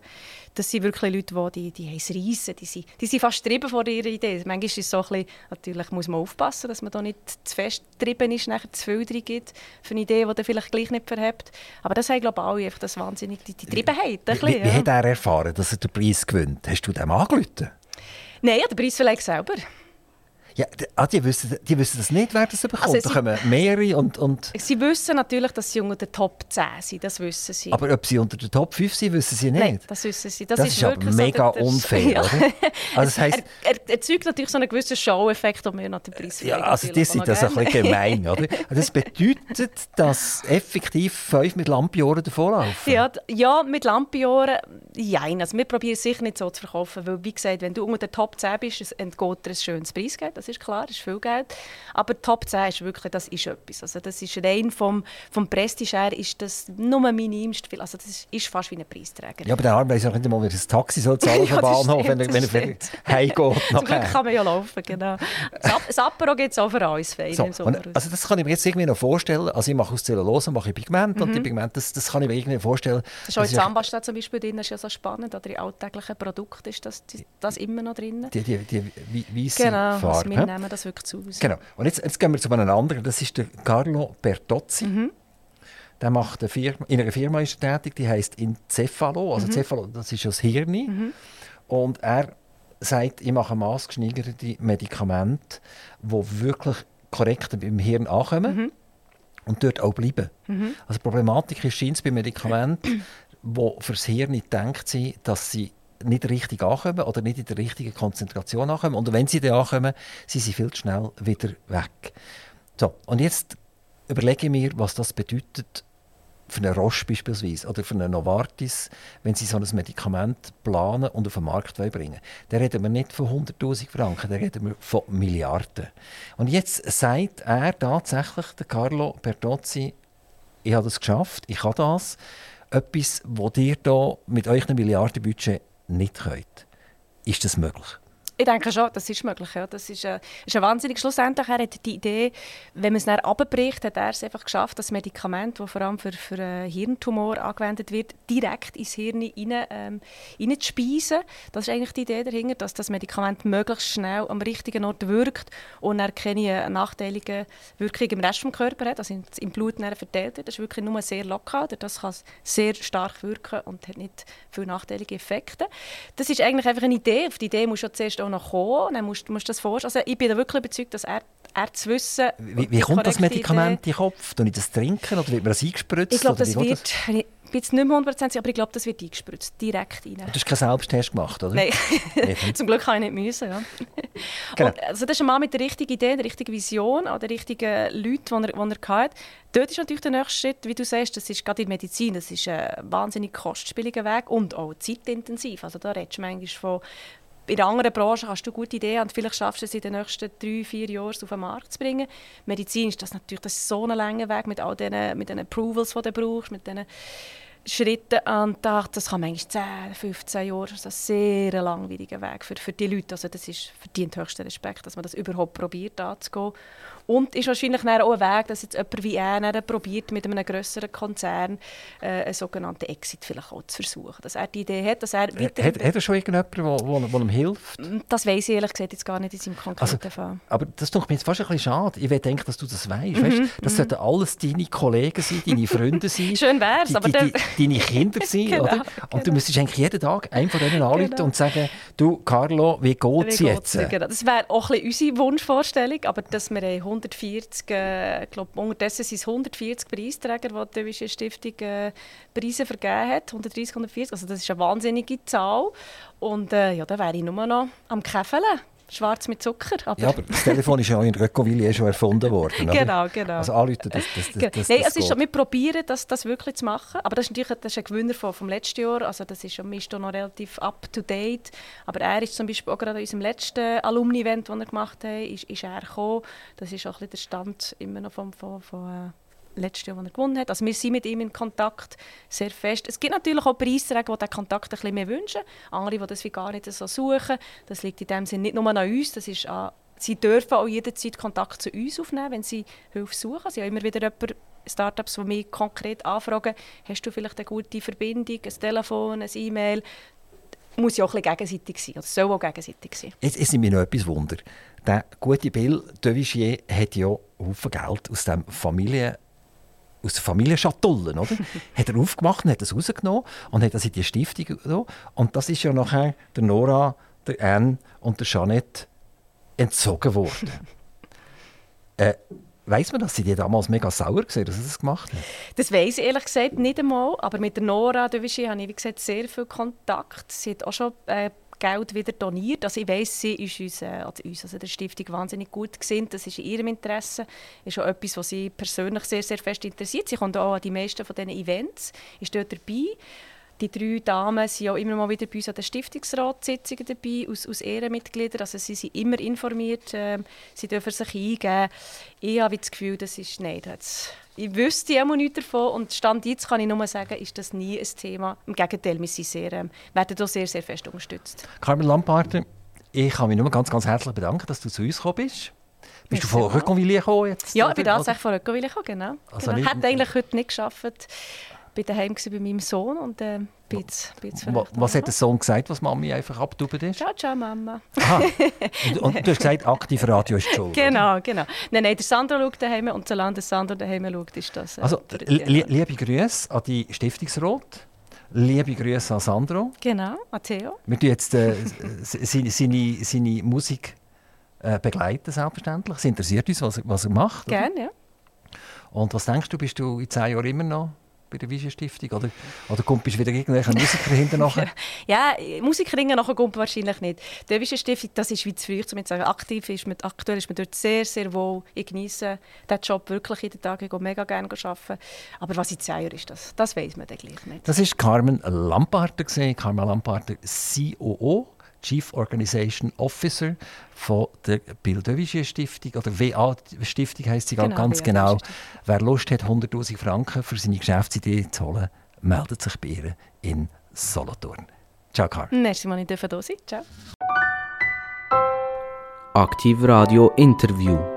das sind wirklich Leute, die, die, die haben es reissen, die sind, die sind fast getrieben von ihrer Idee. Manchmal ist es so ein bisschen, natürlich muss man aufpassen, dass man da nicht zu fest getrieben ist, nachher zu viel drin gibt für eine Idee, die dann vielleicht gleich nicht verhebt. Aber das haben glaube ich alle einfach das wahnsinnig, die, die Triebenheit. Wie, wie, wie hat er erfahren, dass er den Preis gewinnt? Hast du dem angerufen? Nein, den Preis vielleicht selber. Ja, ah, die, wissen, die wissen das nicht, wer das bekommt. Also da kommen mehrere und, und... Sie wissen natürlich, dass sie unter den Top 10 sind, das wissen sie. Aber ob sie unter den Top 5 sind, wissen sie nicht. Nein, das wissen sie. Das, das ist, ist aber mega so, unfair, ja. Also das heisst, er, er erzeugt natürlich so einen gewissen Show-Effekt, um wir noch den Preis Ja, also die sind das ein bisschen gemein, oder? Das bedeutet, dass effektiv fünf mit Lampiohren davonlaufen? Ja, ja, mit Lampiohren, ja. Also wir probieren es sicher nicht so zu verkaufen, weil wie gesagt, wenn du unter den Top 10 bist, entgeht dir ein schönes Preisgeld das ist klar, das ist viel Geld. Aber Top 10 ist wirklich, das ist etwas. Also das ist rein vom, vom Prestige her ist das nur minimst viel. Also das ist, ist fast wie ein Preisträger. Ja, aber der Arme weiß auch nicht mal, wie das Taxi soll zahlen ja, vom Bahnhof, stimmt, wenn, wenn er heimgeht. Zum Glück kann man ja laufen, genau. Das Apero gibt es auch für alles fein so, Also das kann ich mir jetzt irgendwie noch vorstellen. Also ich mache aus Zellulose mache ich Pigment mhm. und die Pigmente, das, das kann ich mir irgendwie vorstellen. Das ist auch in Zahnpasta zum Beispiel drin, ist ja so spannend. Oder in alltäglichen Produkten ist das, das immer noch drin. Die, die, die, die weiße genau, Farbe. Wir nehmen das wirklich zu. Genau. Und jetzt, jetzt gehen wir zu einem anderen, das ist der Carlo Bertozzi. Mhm. Der macht eine Firma, in einer Firma ist er tätig, die heißt Encephalo. Also mhm. Cephalo, das ist das Hirn. Mhm. Und er sagt, ich mache maßgeschneiderte Medikamente, die wirklich korrekt beim Hirn ankommen mhm. und dort auch bleiben. Mhm. Also die Problematik ist, scheint bei Medikamenten, die für das Hirn nicht gedacht sind, dass sie nicht richtig ankommen oder nicht in der richtigen Konzentration ankommen. Und wenn sie dann ankommen, sind sie viel zu schnell wieder weg. So, und jetzt überlege ich mir, was das bedeutet für eine Roche beispielsweise oder für eine Novartis, wenn sie so ein Medikament planen und auf den Markt bringen Dann reden wir nicht von 100'000 Franken, dann reden wir von Milliarden. Und jetzt sagt er tatsächlich, der Carlo Bertozzi, ich habe das geschafft, ich habe das. Etwas, das ihr hier mit euch Milliardenbudget nicht könnt. Ist das möglich? Ich denke schon, das ist möglich. Ja. Das ist, äh, ist ein wahnsinnig. Schlussendlich er hat die Idee, wenn man es dann abbricht, hat er es einfach geschafft, das Medikament, das vor allem für, für einen Hirntumor angewendet wird, direkt ins Hirn rein, ähm, speisen. Das ist eigentlich die Idee dahinter, dass das Medikament möglichst schnell am richtigen Ort wirkt und er keine nachteilige Wirkung im Rest des Körpers hat, also im Blut verteilt wird. Das ist wirklich nur sehr lokal. Das kann sehr stark wirken und hat nicht viele nachteilige Effekte. Das ist eigentlich einfach eine Idee. Auf die Idee muss du zuerst auch noch kommen. Dann musst, du das vorstellen. Also ich bin da wirklich überzeugt, dass er, er zu wissen... Wie, wie kommt das Medikament in den Kopf? Tun ich das trinken oder wird mir das eingespritzt? Ich glaube, das wird... Das? Ich bin jetzt nicht mehr 100% aber ich glaube, das wird eingespritzt, direkt rein. Du hast keinen Selbsttest gemacht, oder? Nein, zum Glück habe ich nicht müssen. Ja. Genau. Und, also das ist ein Mann mit der richtigen Idee, der richtigen Vision, auch der richtigen Leuten, die er, die er hatte. Dort ist natürlich der nächste Schritt, wie du sagst, das ist gerade in der Medizin, das ist ein wahnsinnig kostspieliger Weg und auch zeitintensiv. Also da redest du manchmal von in der anderen Branche hast du gute Ideen und vielleicht schaffst du es in den nächsten drei, vier Jahren auf den Markt zu bringen. Medizin ist das natürlich das ist so ein langer Weg mit all den, mit den Approvals, die du brauchst, mit den Schritten. Und das kann manchmal 10, 15 Jahre, das ist ein sehr langwieriger Weg für, für die Leute. Also das ist, verdient höchsten Respekt, dass man das überhaupt probiert anzugehen. Und ist wahrscheinlich auch ein Weg, dass jetzt jemand wie er probiert, mit einem größeren Konzern äh, einen sogenannten Exit vielleicht auch zu versuchen. Dass er die Idee hat, dass er weiter... Hat, hat er schon irgendjemanden, der ihm hilft? Mm, das weiß ich ehrlich gesagt jetzt gar nicht in seinem konkreten also, Fall. Aber das tut mir jetzt fast ein bisschen schade. Ich denke, dass du das weißt. Mhm, weißt das mhm. sollten alles deine Kollegen sein, deine Freunde sein. Schön wär's, die, aber... Die, die, deine Kinder sein, genau, oder? Und genau. du müsstest eigentlich jeden Tag einen von denen anrufen genau. und sagen, du, Carlo, wie geht es jetzt? Genau. Das wäre auch ein bisschen unsere Wunschvorstellung, aber dass wir 140 äh, ich unterdessen sind es 140 Preisträger, die die Wische Stiftung äh, Preise vergeben hat. 130, 140. Also das ist eine wahnsinnige Zahl. Und äh, ja, da wäre ich nur noch am Käfeln. Schwarz mit Zucker. Aber ja, aber das Telefon ist ja auch in Röckoville schon erfunden worden. genau, genau. Also anrufen, das, das, das, genau. das, Nein, es ist schon, wir probieren das, das wirklich zu machen. Aber das ist natürlich das ist ein Gewinner vom, vom letzten Jahr. Also das ist, schon, ist noch relativ up-to-date. Aber er ist zum Beispiel auch gerade an unserem letzten Alumni-Event, das wir gemacht haben, ist, ist er gekommen. Das ist auch ein bisschen der Stand immer noch vom, vom, vom äh, letztes Jahr, als er gewonnen hat. Also wir sind mit ihm in Kontakt sehr fest. Es gibt natürlich auch Preisträger, die diesen Kontakt ein bisschen mehr wünschen. Andere, die das gar nicht so suchen. Das liegt in dem Sinne nicht nur an uns, das ist an Sie dürfen auch jederzeit Kontakt zu uns aufnehmen, wenn sie Hilfe suchen. Sie haben immer wieder jemanden, Startups, die mich konkret anfragen, hast du vielleicht eine gute Verbindung, ein Telefon, ein E-Mail. Muss ja auch ein gegenseitig sein, oder soll auch gegenseitig sein. Jetzt, nimmt mich noch etwas Wunder. Der gute Bill de hat ja Haufen Geld aus dem Familien aus der Familienschatulle, oder? hat er aufgemacht und hat das rausgenommen und hat das in die Stiftung genommen. Und das ist ja nachher der Nora, der Anne und der Jeanette entzogen worden. äh, Weiss man, dass sie die damals mega sauer gesehen, dass sie das gemacht haben? Das weiß ich ehrlich gesagt nicht einmal. Aber mit der Nora Devischi habe ich wie gesagt, sehr viel Kontakt. Sie hat auch schon äh, Geld wieder doniert. Also ich weiss, sie ist uns, also uns, also der Stiftung, wahnsinnig gut gesinnt. Das ist in ihrem Interesse. Das ist auch etwas, was sie persönlich sehr, sehr fest interessiert. Sie kommt auch an die meisten von diesen Events, ist dort dabei. Die drei Damen sind auch immer mal wieder bei uns an den Stiftungsratssitzungen dabei, aus, aus Ehrenmitgliedern. Also sie sind immer informiert, äh, sie dürfen sich eingeben. Ich habe das Gefühl, das ist, nein, das, ich wüsste immer nichts davon und Stand jetzt kann ich nur sagen, ist das nie ein Thema. Im Gegenteil, wir sind sehr, äh, werden hier sehr, sehr fest unterstützt. Carmen Lamparter, ich kann mich nur ganz, ganz herzlich bedanken, dass du zu uns gekommen bist. Bist du von Röckonville gekommen jetzt? Ja, ich bin tatsächlich von Röckonville gekommen, genau. Also genau. Hätte eigentlich heute nicht geschafft bin daheim bei meinem Sohn und äh, bin jetzt, bin jetzt Was hat der Sohn gesagt, was Mami einfach abgetubt ist? Ciao, ciao, Mama. Aha. Und, und, du hast gesagt, aktiv Radio ist schuld. Genau, genau. Nein, nein, der Sandro schaut daheim und solange der Sandro daheim schaut, ist das... Äh, also, li liebe Grüße an die Stiftungsrat. Liebe Grüße an Sandro. Genau, an Theo. Wir tun jetzt äh, seine, seine, seine Musik äh, begleiten, selbstverständlich. Es interessiert uns, was, was er macht. Gerne, ja. Und was denkst du, bist du in zehn Jahren immer noch bei der Vision Stiftung? Oder, oder kommt bist wieder irgendwelche Musiker hinter nachher? ja, Musiker nachher kommt wahrscheinlich nicht. Die Vision Stiftung, das ist wie zu früh, um zu sagen, aktiv ist man, aktuell ist man dort sehr, sehr wohl. Ich genieße diesen Job wirklich jeden Tag, ich gehe mega gerne arbeiten. Aber was ich zeige, ist das, das weiß man dann gleich nicht. Das ist Carmen Lamparter, Carmen Lamparter, COO Chief Organization Officer von der Bill Vigier Stiftung oder WA Stiftung heißt sie genau, ganz genau. Wer Lust hat, 100.000 Franken für seine Geschäftsidee zu holen, meldet sich bei ihr in Solothurn. Ciao, Carl. Merci, dass ich hier sein Ciao. Aktiv Radio Interview.